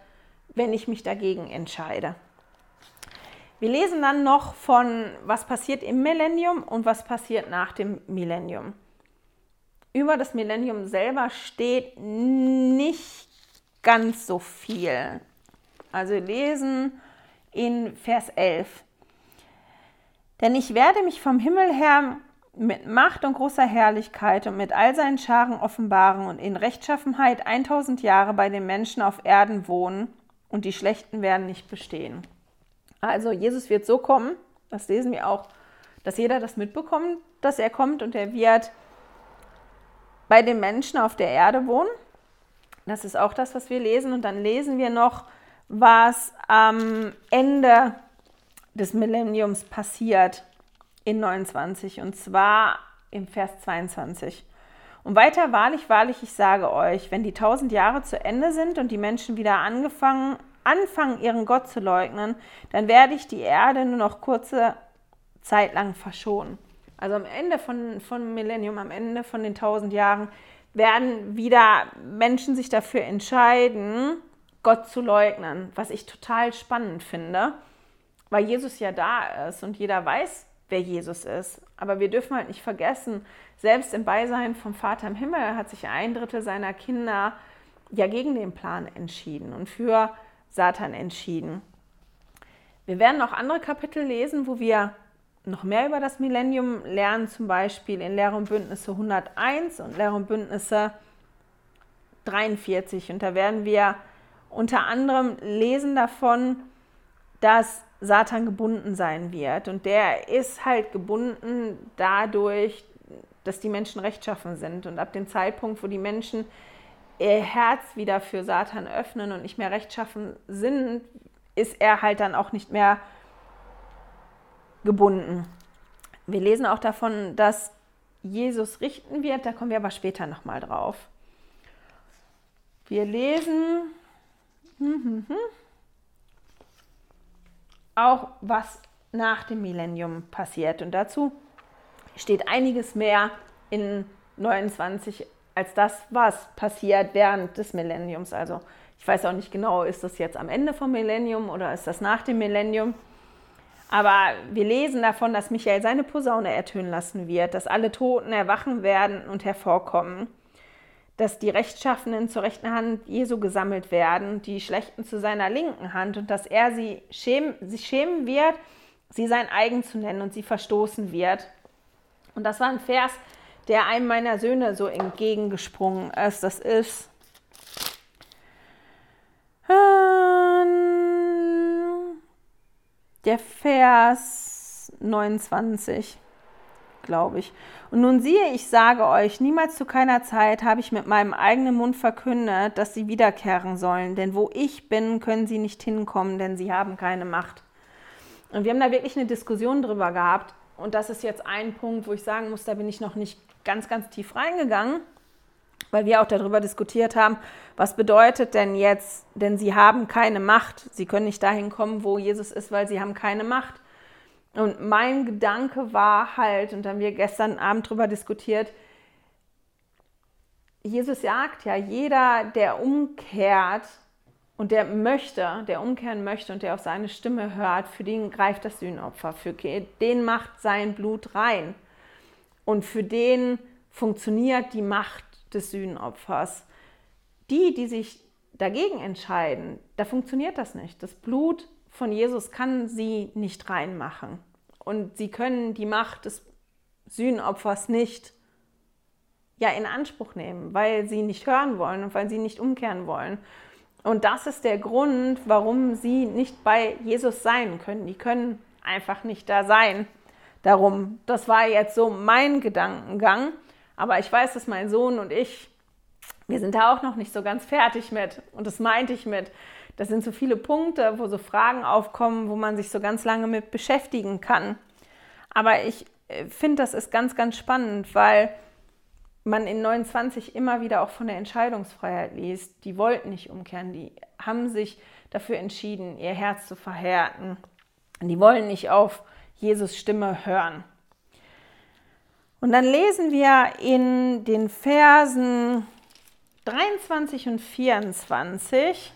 wenn ich mich dagegen entscheide? Wir lesen dann noch von, was passiert im Millennium und was passiert nach dem Millennium. Über das Millennium selber steht nicht ganz so viel. Also lesen in Vers 11. Denn ich werde mich vom Himmel her mit Macht und großer Herrlichkeit und mit all seinen Scharen offenbaren und in Rechtschaffenheit 1000 Jahre bei den Menschen auf Erden wohnen und die Schlechten werden nicht bestehen. Also Jesus wird so kommen, das lesen wir auch, dass jeder das mitbekommt, dass er kommt und er wird bei den Menschen auf der Erde wohnen. Das ist auch das, was wir lesen. Und dann lesen wir noch, was am Ende des Millenniums passiert in 29 und zwar im Vers 22. Und weiter, wahrlich, wahrlich, ich sage euch, wenn die tausend Jahre zu Ende sind und die Menschen wieder angefangen, anfangen, ihren Gott zu leugnen, dann werde ich die Erde nur noch kurze Zeit lang verschonen. Also am Ende von, von Millennium, am Ende von den tausend Jahren, werden wieder Menschen sich dafür entscheiden, Gott zu leugnen, was ich total spannend finde, weil Jesus ja da ist und jeder weiß, wer Jesus ist. Aber wir dürfen halt nicht vergessen, selbst im Beisein vom Vater im Himmel hat sich ein Drittel seiner Kinder ja gegen den Plan entschieden und für Satan entschieden. Wir werden noch andere Kapitel lesen, wo wir noch mehr über das Millennium lernen, zum Beispiel in Lehre und Bündnisse 101 und Lehre und Bündnisse 43. Und da werden wir unter anderem lesen davon, dass Satan gebunden sein wird. Und der ist halt gebunden dadurch, dass die Menschen rechtschaffen sind. Und ab dem Zeitpunkt, wo die Menschen ihr Herz wieder für Satan öffnen und nicht mehr rechtschaffen sind, ist er halt dann auch nicht mehr gebunden. Wir lesen auch davon, dass Jesus richten wird, da kommen wir aber später nochmal drauf. Wir lesen hm, hm, hm, auch, was nach dem Millennium passiert. Und dazu steht einiges mehr in 29 als das, was passiert während des Millenniums. Also ich weiß auch nicht genau, ist das jetzt am Ende vom Millennium oder ist das nach dem Millennium? Aber wir lesen davon, dass Michael seine Posaune ertönen lassen wird, dass alle Toten erwachen werden und hervorkommen, dass die Rechtschaffenen zur rechten Hand Jesu gesammelt werden, die Schlechten zu seiner linken Hand und dass er sie schämen, sich schämen wird, sie sein eigen zu nennen und sie verstoßen wird. Und das war ein Vers, der einem meiner Söhne so entgegengesprungen ist. Das ist der Vers 29, glaube ich. Und nun siehe, ich sage euch, niemals zu keiner Zeit habe ich mit meinem eigenen Mund verkündet, dass sie wiederkehren sollen. Denn wo ich bin, können sie nicht hinkommen, denn sie haben keine Macht. Und wir haben da wirklich eine Diskussion drüber gehabt. Und das ist jetzt ein Punkt, wo ich sagen muss, da bin ich noch nicht ganz, ganz tief reingegangen, weil wir auch darüber diskutiert haben, was bedeutet denn jetzt, denn sie haben keine Macht. Sie können nicht dahin kommen, wo Jesus ist, weil sie haben keine Macht. Und mein Gedanke war halt, und haben wir gestern Abend darüber diskutiert, Jesus sagt ja, jeder, der umkehrt und der möchte, der umkehren möchte und der auf seine Stimme hört, für den greift das Sühnopfer, für den macht sein Blut rein. Und für den funktioniert die Macht des Sühnopfers. Die, die sich dagegen entscheiden, da funktioniert das nicht. Das Blut von Jesus kann sie nicht reinmachen. Und sie können die Macht des Sühnopfers nicht ja, in Anspruch nehmen, weil sie nicht hören wollen und weil sie nicht umkehren wollen. Und das ist der Grund, warum sie nicht bei Jesus sein können. Die können einfach nicht da sein. Darum, das war jetzt so mein Gedankengang. Aber ich weiß, dass mein Sohn und ich Wir sind da auch noch nicht so ganz fertig mit. Und das meinte ich mit. Das sind so viele Punkte, wo so Fragen aufkommen, wo man sich so ganz lange mit beschäftigen kann. Aber ich äh, finde, das ist ganz, ganz spannend, weil man in 29 immer wieder auch von der Entscheidungsfreiheit liest. Die wollten nicht umkehren, die haben sich dafür entschieden, ihr Herz zu verhärten. Die wollen nicht auf Jesus Stimme hören. Und dann lesen wir in den Versen 23 und 24,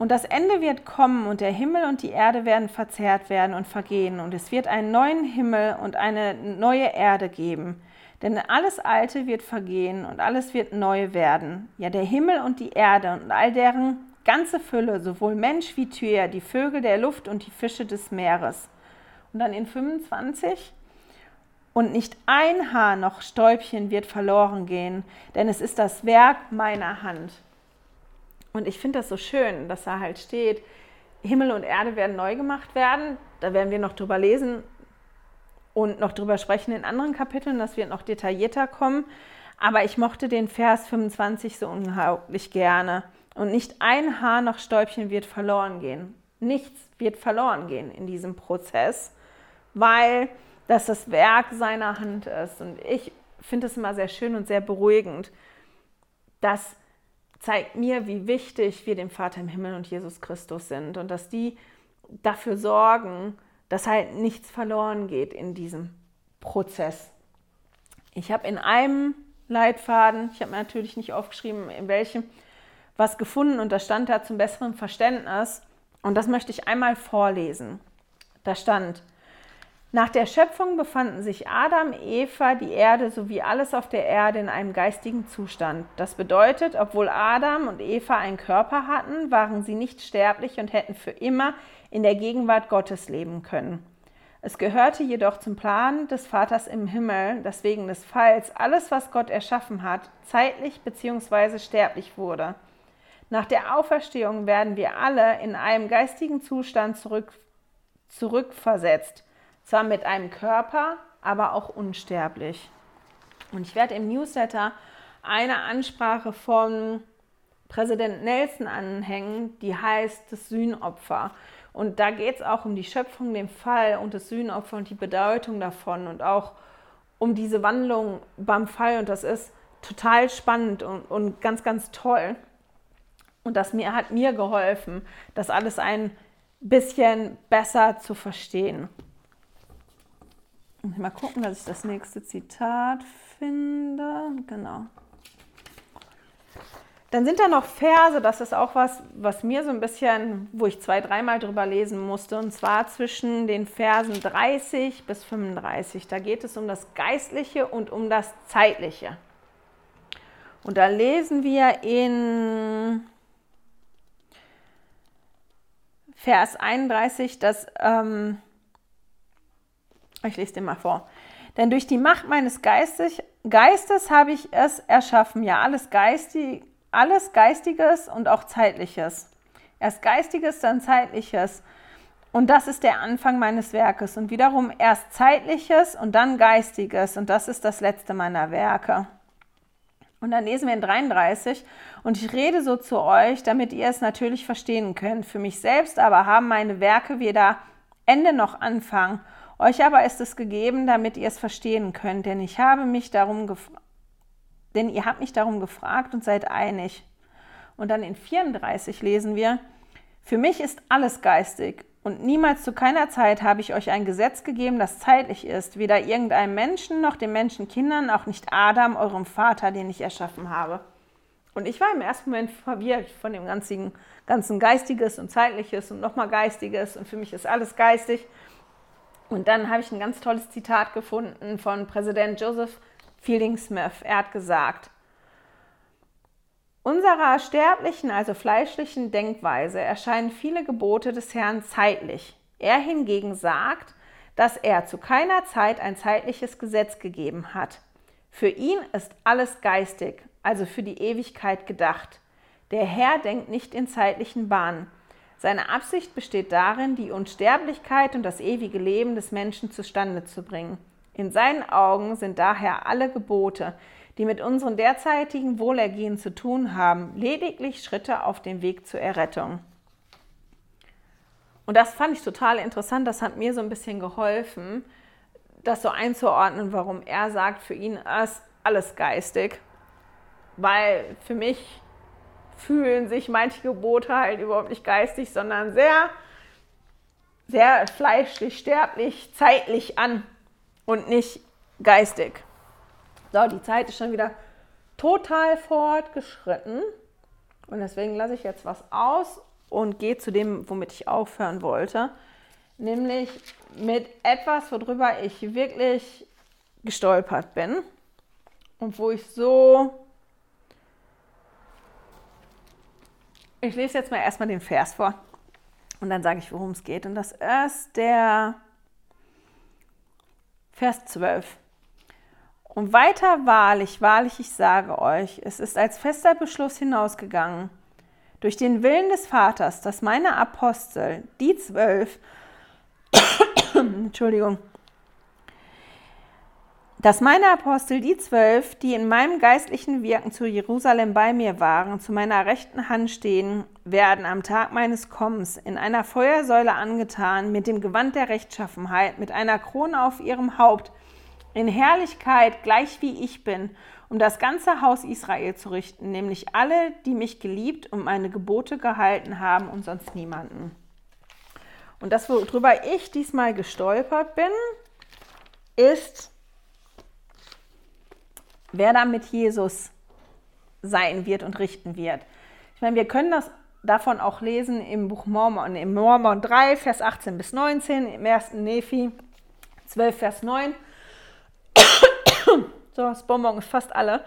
und das Ende wird kommen und der Himmel und die Erde werden verzehrt werden und vergehen und es wird einen neuen Himmel und eine neue Erde geben. Denn alles Alte wird vergehen und alles wird neu werden. Ja, der Himmel und die Erde und all deren ganze Fülle, sowohl Mensch wie Tier, die Vögel der Luft und die Fische des Meeres. Und dann in 25. Und nicht ein Haar noch Stäubchen wird verloren gehen, denn es ist das Werk meiner Hand. Und ich finde das so schön, dass da halt steht, Himmel und Erde werden neu gemacht werden. Da werden wir noch drüber lesen und noch drüber sprechen in anderen Kapiteln. Das wird noch detaillierter kommen. Aber ich mochte den Vers 25 so unglaublich gerne. Und nicht ein Haar noch Stäubchen wird verloren gehen. Nichts wird verloren gehen in diesem Prozess, weil das das Werk seiner Hand ist. Und ich finde es immer sehr schön und sehr beruhigend, dass zeigt mir, wie wichtig wir dem Vater im Himmel und Jesus Christus sind und dass die dafür sorgen, dass halt nichts verloren geht in diesem Prozess. Ich habe in einem Leitfaden, ich habe mir natürlich nicht aufgeschrieben, in welchem, was gefunden und da stand da zum besseren Verständnis und das möchte ich einmal vorlesen. Da stand, nach der Schöpfung befanden sich Adam, Eva, die Erde sowie alles auf der Erde in einem geistigen Zustand. Das bedeutet, obwohl Adam und Eva einen Körper hatten, waren sie nicht sterblich und hätten für immer in der Gegenwart Gottes leben können. Es gehörte jedoch zum Plan des Vaters im Himmel, dass wegen des Falls alles, was Gott erschaffen hat, zeitlich bzw. sterblich wurde. Nach der Auferstehung werden wir alle in einem geistigen Zustand zurück, zurückversetzt zwar mit einem Körper, aber auch unsterblich. Und ich werde im Newsletter eine Ansprache von Präsident Nelson anhängen, die heißt das Sühnopfer. Und da geht es auch um die Schöpfung, den Fall und das Sühnopfer und die Bedeutung davon und auch um diese Wandlung beim Fall. Und das ist total spannend und, und ganz, ganz toll. Und das mir, hat mir geholfen, das alles ein bisschen besser zu verstehen. Mal gucken, dass ich das nächste Zitat finde. Genau. Dann sind da noch Verse, das ist auch was, was mir so ein bisschen, wo ich zwei, dreimal drüber lesen musste, und zwar zwischen den Versen 30 bis 35. Da geht es um das Geistliche und um das Zeitliche. Und da lesen wir in Vers 31, dass ähm, ich lese den mal vor. Denn durch die Macht meines Geistes, Geistes habe ich es erschaffen, ja, alles, Geistig, alles Geistiges und auch Zeitliches. Erst Geistiges, dann Zeitliches. Und das ist der Anfang meines Werkes. Und wiederum erst Zeitliches und dann Geistiges. Und das ist das letzte meiner Werke. Und dann lesen wir in 33. Und ich rede so zu euch, damit ihr es natürlich verstehen könnt. Für mich selbst aber haben meine Werke weder Ende noch Anfang. Euch aber ist es gegeben, damit ihr es verstehen könnt, denn ich habe mich darum denn ihr habt mich darum gefragt und seid einig. Und dann in 34 lesen wir, für mich ist alles geistig und niemals zu keiner Zeit habe ich euch ein Gesetz gegeben, das zeitlich ist, weder irgendeinem Menschen noch den Menschenkindern, auch nicht Adam, eurem Vater, den ich erschaffen habe. Und ich war im ersten Moment verwirrt von dem ganzen, ganzen Geistiges und Zeitliches und nochmal Geistiges und für mich ist alles geistig. Und dann habe ich ein ganz tolles Zitat gefunden von Präsident Joseph Fielding Smith. Er hat gesagt, Unserer sterblichen, also fleischlichen Denkweise erscheinen viele Gebote des Herrn zeitlich. Er hingegen sagt, dass er zu keiner Zeit ein zeitliches Gesetz gegeben hat. Für ihn ist alles geistig, also für die Ewigkeit gedacht. Der Herr denkt nicht in zeitlichen Bahnen. Seine Absicht besteht darin, die Unsterblichkeit und das ewige Leben des Menschen zustande zu bringen. In seinen Augen sind daher alle Gebote, die mit unserem derzeitigen Wohlergehen zu tun haben, lediglich Schritte auf dem Weg zur Errettung. Und das fand ich total interessant, das hat mir so ein bisschen geholfen, das so einzuordnen, warum er sagt, für ihn ist alles geistig. Weil für mich fühlen sich manche Gebote halt überhaupt nicht geistig, sondern sehr, sehr fleischlich, sterblich, zeitlich an und nicht geistig. So, die Zeit ist schon wieder total fortgeschritten. Und deswegen lasse ich jetzt was aus und gehe zu dem, womit ich aufhören wollte. Nämlich mit etwas, worüber ich wirklich gestolpert bin und wo ich so. Ich lese jetzt mal erstmal den Vers vor und dann sage ich, worum es geht. Und das ist der Vers 12. Und weiter wahrlich, wahrlich, ich sage euch, es ist als fester Beschluss hinausgegangen, durch den Willen des Vaters, dass meine Apostel, die zwölf, Entschuldigung, dass meine Apostel, die zwölf, die in meinem geistlichen Wirken zu Jerusalem bei mir waren, zu meiner rechten Hand stehen, werden am Tag meines Kommens in einer Feuersäule angetan, mit dem Gewand der Rechtschaffenheit, mit einer Krone auf ihrem Haupt, in Herrlichkeit, gleich wie ich bin, um das ganze Haus Israel zu richten, nämlich alle, die mich geliebt und meine Gebote gehalten haben und sonst niemanden. Und das, worüber ich diesmal gestolpert bin, ist, wer da mit Jesus sein wird und richten wird. Ich meine, wir können das davon auch lesen im Buch Mormon, im Mormon 3, Vers 18 bis 19, im ersten Nephi 12, Vers 9. So, das Bonbon ist fast alle.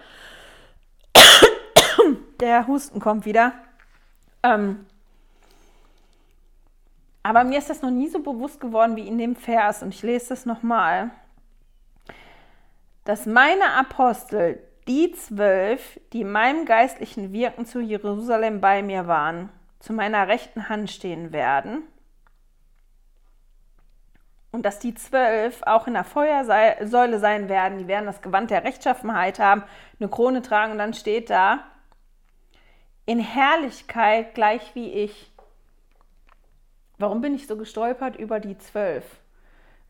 Der Husten kommt wieder. Ähm, aber mir ist das noch nie so bewusst geworden wie in dem Vers und ich lese das nochmal dass meine Apostel, die zwölf, die in meinem geistlichen Wirken zu Jerusalem bei mir waren, zu meiner rechten Hand stehen werden. Und dass die zwölf auch in der Feuersäule sein werden, die werden das Gewand der Rechtschaffenheit haben, eine Krone tragen und dann steht da, in Herrlichkeit gleich wie ich. Warum bin ich so gestolpert über die zwölf?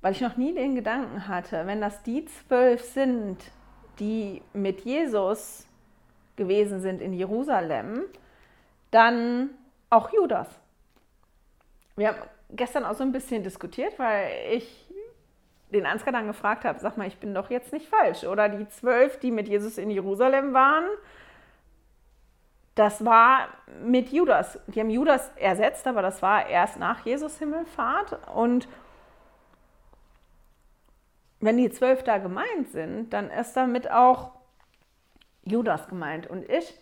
Weil ich noch nie den Gedanken hatte, wenn das die zwölf sind, die mit Jesus gewesen sind in Jerusalem, dann auch Judas. Wir haben gestern auch so ein bisschen diskutiert, weil ich den Ansgar dann gefragt habe, sag mal, ich bin doch jetzt nicht falsch. Oder die zwölf, die mit Jesus in Jerusalem waren, das war mit Judas. Die haben Judas ersetzt, aber das war erst nach Jesus Himmelfahrt. Und wenn die zwölf da gemeint sind, dann ist damit auch Judas gemeint. Und ich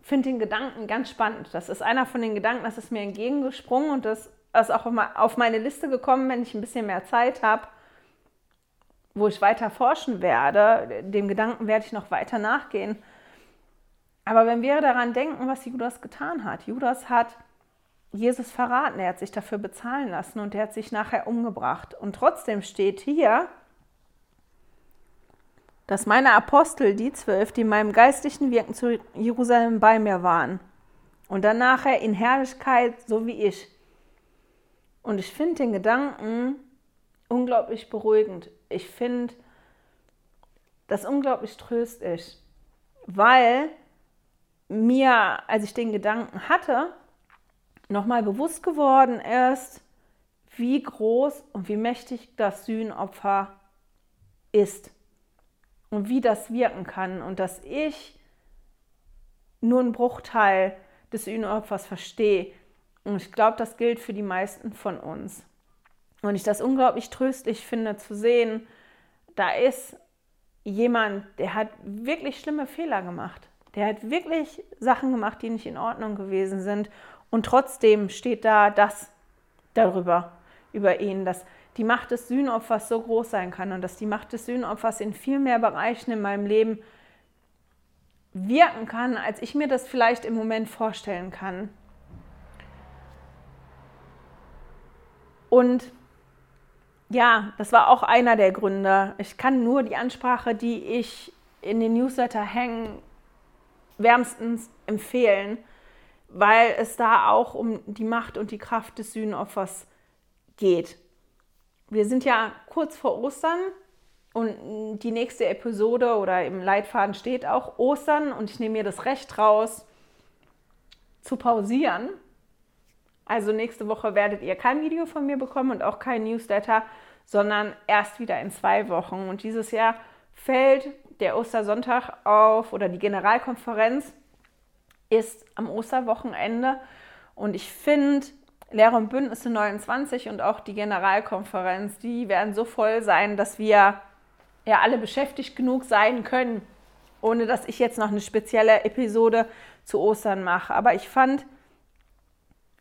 finde den Gedanken ganz spannend. Das ist einer von den Gedanken, das ist mir entgegengesprungen und das ist auch auf meine Liste gekommen, wenn ich ein bisschen mehr Zeit habe, wo ich weiter forschen werde. Dem Gedanken werde ich noch weiter nachgehen. Aber wenn wir daran denken, was Judas getan hat, Judas hat Jesus verraten, er hat sich dafür bezahlen lassen und er hat sich nachher umgebracht. Und trotzdem steht hier, dass meine Apostel, die zwölf, die in meinem geistlichen Wirken zu Jerusalem bei mir waren, und dann nachher in Herrlichkeit, so wie ich. Und ich finde den Gedanken unglaublich beruhigend. Ich finde das unglaublich tröstlich, weil mir, als ich den Gedanken hatte, nochmal bewusst geworden ist, wie groß und wie mächtig das Sühnopfer ist und wie das wirken kann und dass ich nur einen Bruchteil des Sühnopfers verstehe. Und ich glaube, das gilt für die meisten von uns. Und ich das unglaublich tröstlich finde zu sehen, da ist jemand, der hat wirklich schlimme Fehler gemacht. Der hat wirklich Sachen gemacht, die nicht in Ordnung gewesen sind. Und trotzdem steht da das darüber, über ihn, dass die Macht des Sühnopfers so groß sein kann und dass die Macht des Sühnopfers in viel mehr Bereichen in meinem Leben wirken kann, als ich mir das vielleicht im Moment vorstellen kann. Und ja, das war auch einer der Gründe. Ich kann nur die Ansprache, die ich in den Newsletter hängen, wärmstens empfehlen, weil es da auch um die Macht und die Kraft des Sühnopfers geht. Wir sind ja kurz vor Ostern und die nächste Episode oder im Leitfaden steht auch Ostern und ich nehme mir das Recht raus zu pausieren. Also nächste Woche werdet ihr kein Video von mir bekommen und auch kein Newsletter, sondern erst wieder in zwei Wochen. Und dieses Jahr fällt der Ostersonntag auf oder die Generalkonferenz ist am Osterwochenende. Und ich finde, Lehre und Bündnisse 29 und auch die Generalkonferenz, die werden so voll sein, dass wir ja alle beschäftigt genug sein können, ohne dass ich jetzt noch eine spezielle Episode zu Ostern mache. Aber ich fand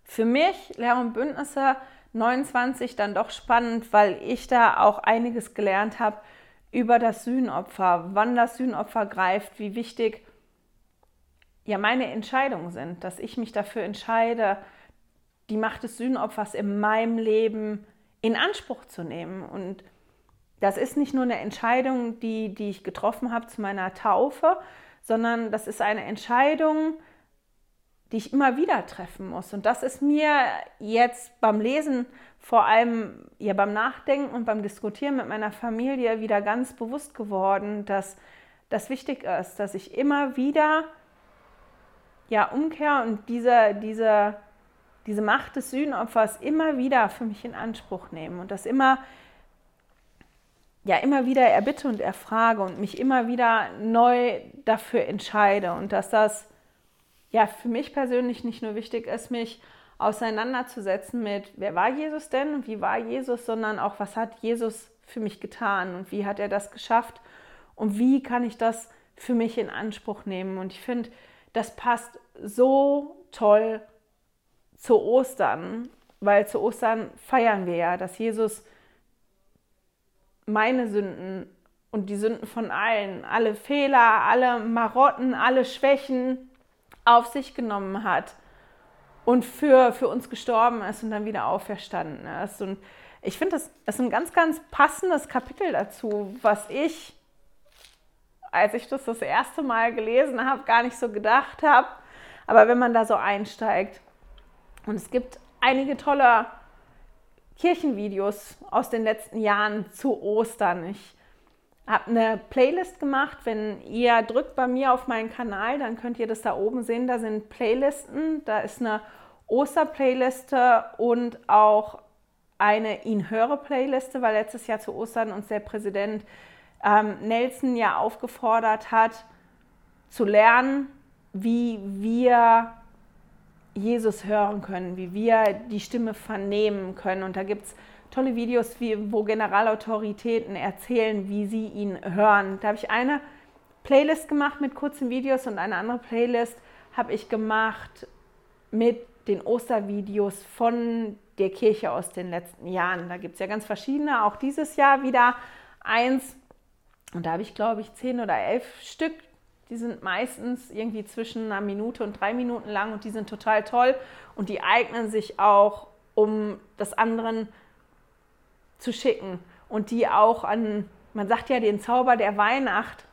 für mich Lehre und Bündnisse 29 dann doch spannend, weil ich da auch einiges gelernt habe über das Sühnopfer, wann das Sühnopfer greift, wie wichtig ja meine Entscheidungen sind, dass ich mich dafür entscheide, die Macht des Sühnopfers in meinem Leben in Anspruch zu nehmen. Und das ist nicht nur eine Entscheidung, die, die ich getroffen habe zu meiner Taufe, sondern das ist eine Entscheidung, die ich immer wieder treffen muss. Und das ist mir jetzt beim Lesen, vor allem ja beim Nachdenken und beim Diskutieren mit meiner Familie wieder ganz bewusst geworden, dass das wichtig ist, dass ich immer wieder ja umkehre und diese, diese diese Macht des Sühnopfers immer wieder für mich in Anspruch nehmen und das immer, ja, immer wieder erbitte und erfrage und mich immer wieder neu dafür entscheide und dass das ja für mich persönlich nicht nur wichtig ist, mich auseinanderzusetzen mit, wer war Jesus denn und wie war Jesus, sondern auch, was hat Jesus für mich getan und wie hat er das geschafft und wie kann ich das für mich in Anspruch nehmen. Und ich finde, das passt so toll zu Ostern, weil zu Ostern feiern wir ja, dass Jesus meine Sünden und die Sünden von allen, alle Fehler, alle Marotten, alle Schwächen auf sich genommen hat und für, für uns gestorben ist und dann wieder auferstanden ist. Und ich finde, das, ist ein ganz, ganz passendes Kapitel dazu, was ich, als ich das das erste Mal gelesen habe, gar nicht so gedacht habe. Aber wenn man da so einsteigt, und es gibt einige tolle Kirchenvideos aus den letzten Jahren zu Ostern. Ich habe eine Playlist gemacht. Wenn ihr drückt bei mir auf meinen Kanal, dann könnt ihr das da oben sehen. Da sind Playlisten. Da ist eine Oster-Playliste und auch eine ihn höre Playliste, weil letztes Jahr zu Ostern uns der Präsident ähm, Nelson ja aufgefordert hat, zu lernen, wie wir Jesus hören können, wie wir die Stimme vernehmen können. Und da gibt es tolle Videos, wie, wo Generalautoritäten erzählen, wie sie ihn hören. Da habe ich eine Playlist gemacht mit kurzen Videos und eine andere Playlist habe ich gemacht mit den Ostervideos von der Kirche aus den letzten Jahren. Da gibt es ja ganz verschiedene, auch dieses Jahr wieder eins. Und da habe ich, glaube ich, zehn oder elf Stück die sind meistens irgendwie zwischen einer Minute und drei Minuten lang und die sind total toll. Und die eignen sich auch, um das anderen zu schicken. Und die auch an, man sagt ja den Zauber der Weihnacht,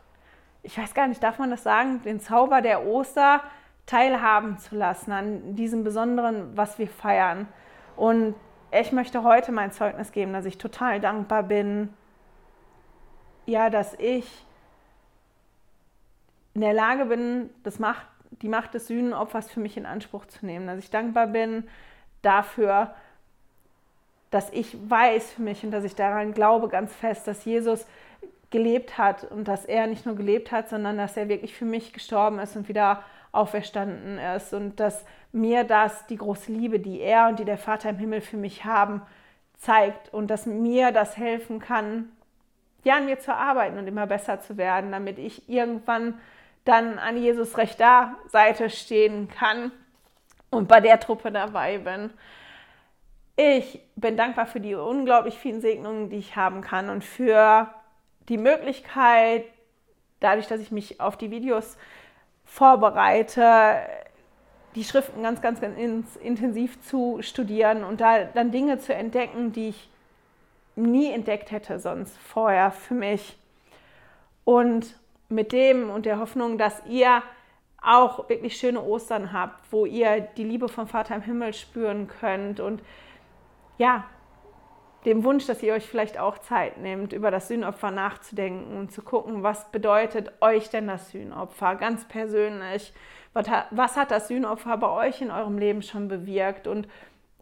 ich weiß gar nicht, darf man das sagen, den Zauber der Oster teilhaben zu lassen an diesem Besonderen, was wir feiern. Und ich möchte heute mein Zeugnis geben, dass ich total dankbar bin, ja, dass ich in der Lage bin, das Macht, die Macht des Sühnenopfers für mich in Anspruch zu nehmen. Dass ich dankbar bin dafür, dass ich weiß für mich und dass ich daran glaube ganz fest, dass Jesus gelebt hat und dass er nicht nur gelebt hat, sondern dass er wirklich für mich gestorben ist und wieder auferstanden ist und dass mir das die große Liebe, die er und die der Vater im Himmel für mich haben, zeigt und dass mir das helfen kann, ja, an mir zu arbeiten und immer besser zu werden, damit ich irgendwann dann an Jesus rechter Seite stehen kann und bei der Truppe dabei bin. Ich bin dankbar für die unglaublich vielen Segnungen, die ich haben kann und für die Möglichkeit, dadurch, dass ich mich auf die Videos vorbereite, die Schriften ganz, ganz, ganz intensiv zu studieren und da dann Dinge zu entdecken, die ich nie entdeckt hätte sonst vorher für mich. Und mit dem und der Hoffnung, dass ihr auch wirklich schöne Ostern habt, wo ihr die Liebe vom Vater im Himmel spüren könnt und ja, dem Wunsch, dass ihr euch vielleicht auch Zeit nehmt, über das Sühnopfer nachzudenken und zu gucken, was bedeutet euch denn das Sühnopfer ganz persönlich? Was hat das Sühnopfer bei euch in eurem Leben schon bewirkt und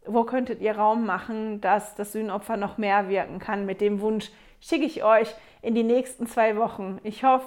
wo könntet ihr Raum machen, dass das Sühnopfer noch mehr wirken kann? Mit dem Wunsch schicke ich euch in die nächsten zwei Wochen. Ich hoffe,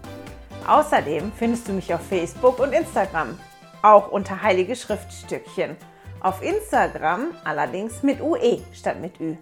Außerdem findest du mich auf Facebook und Instagram, auch unter Heilige Schriftstückchen. Auf Instagram allerdings mit UE statt mit Ü.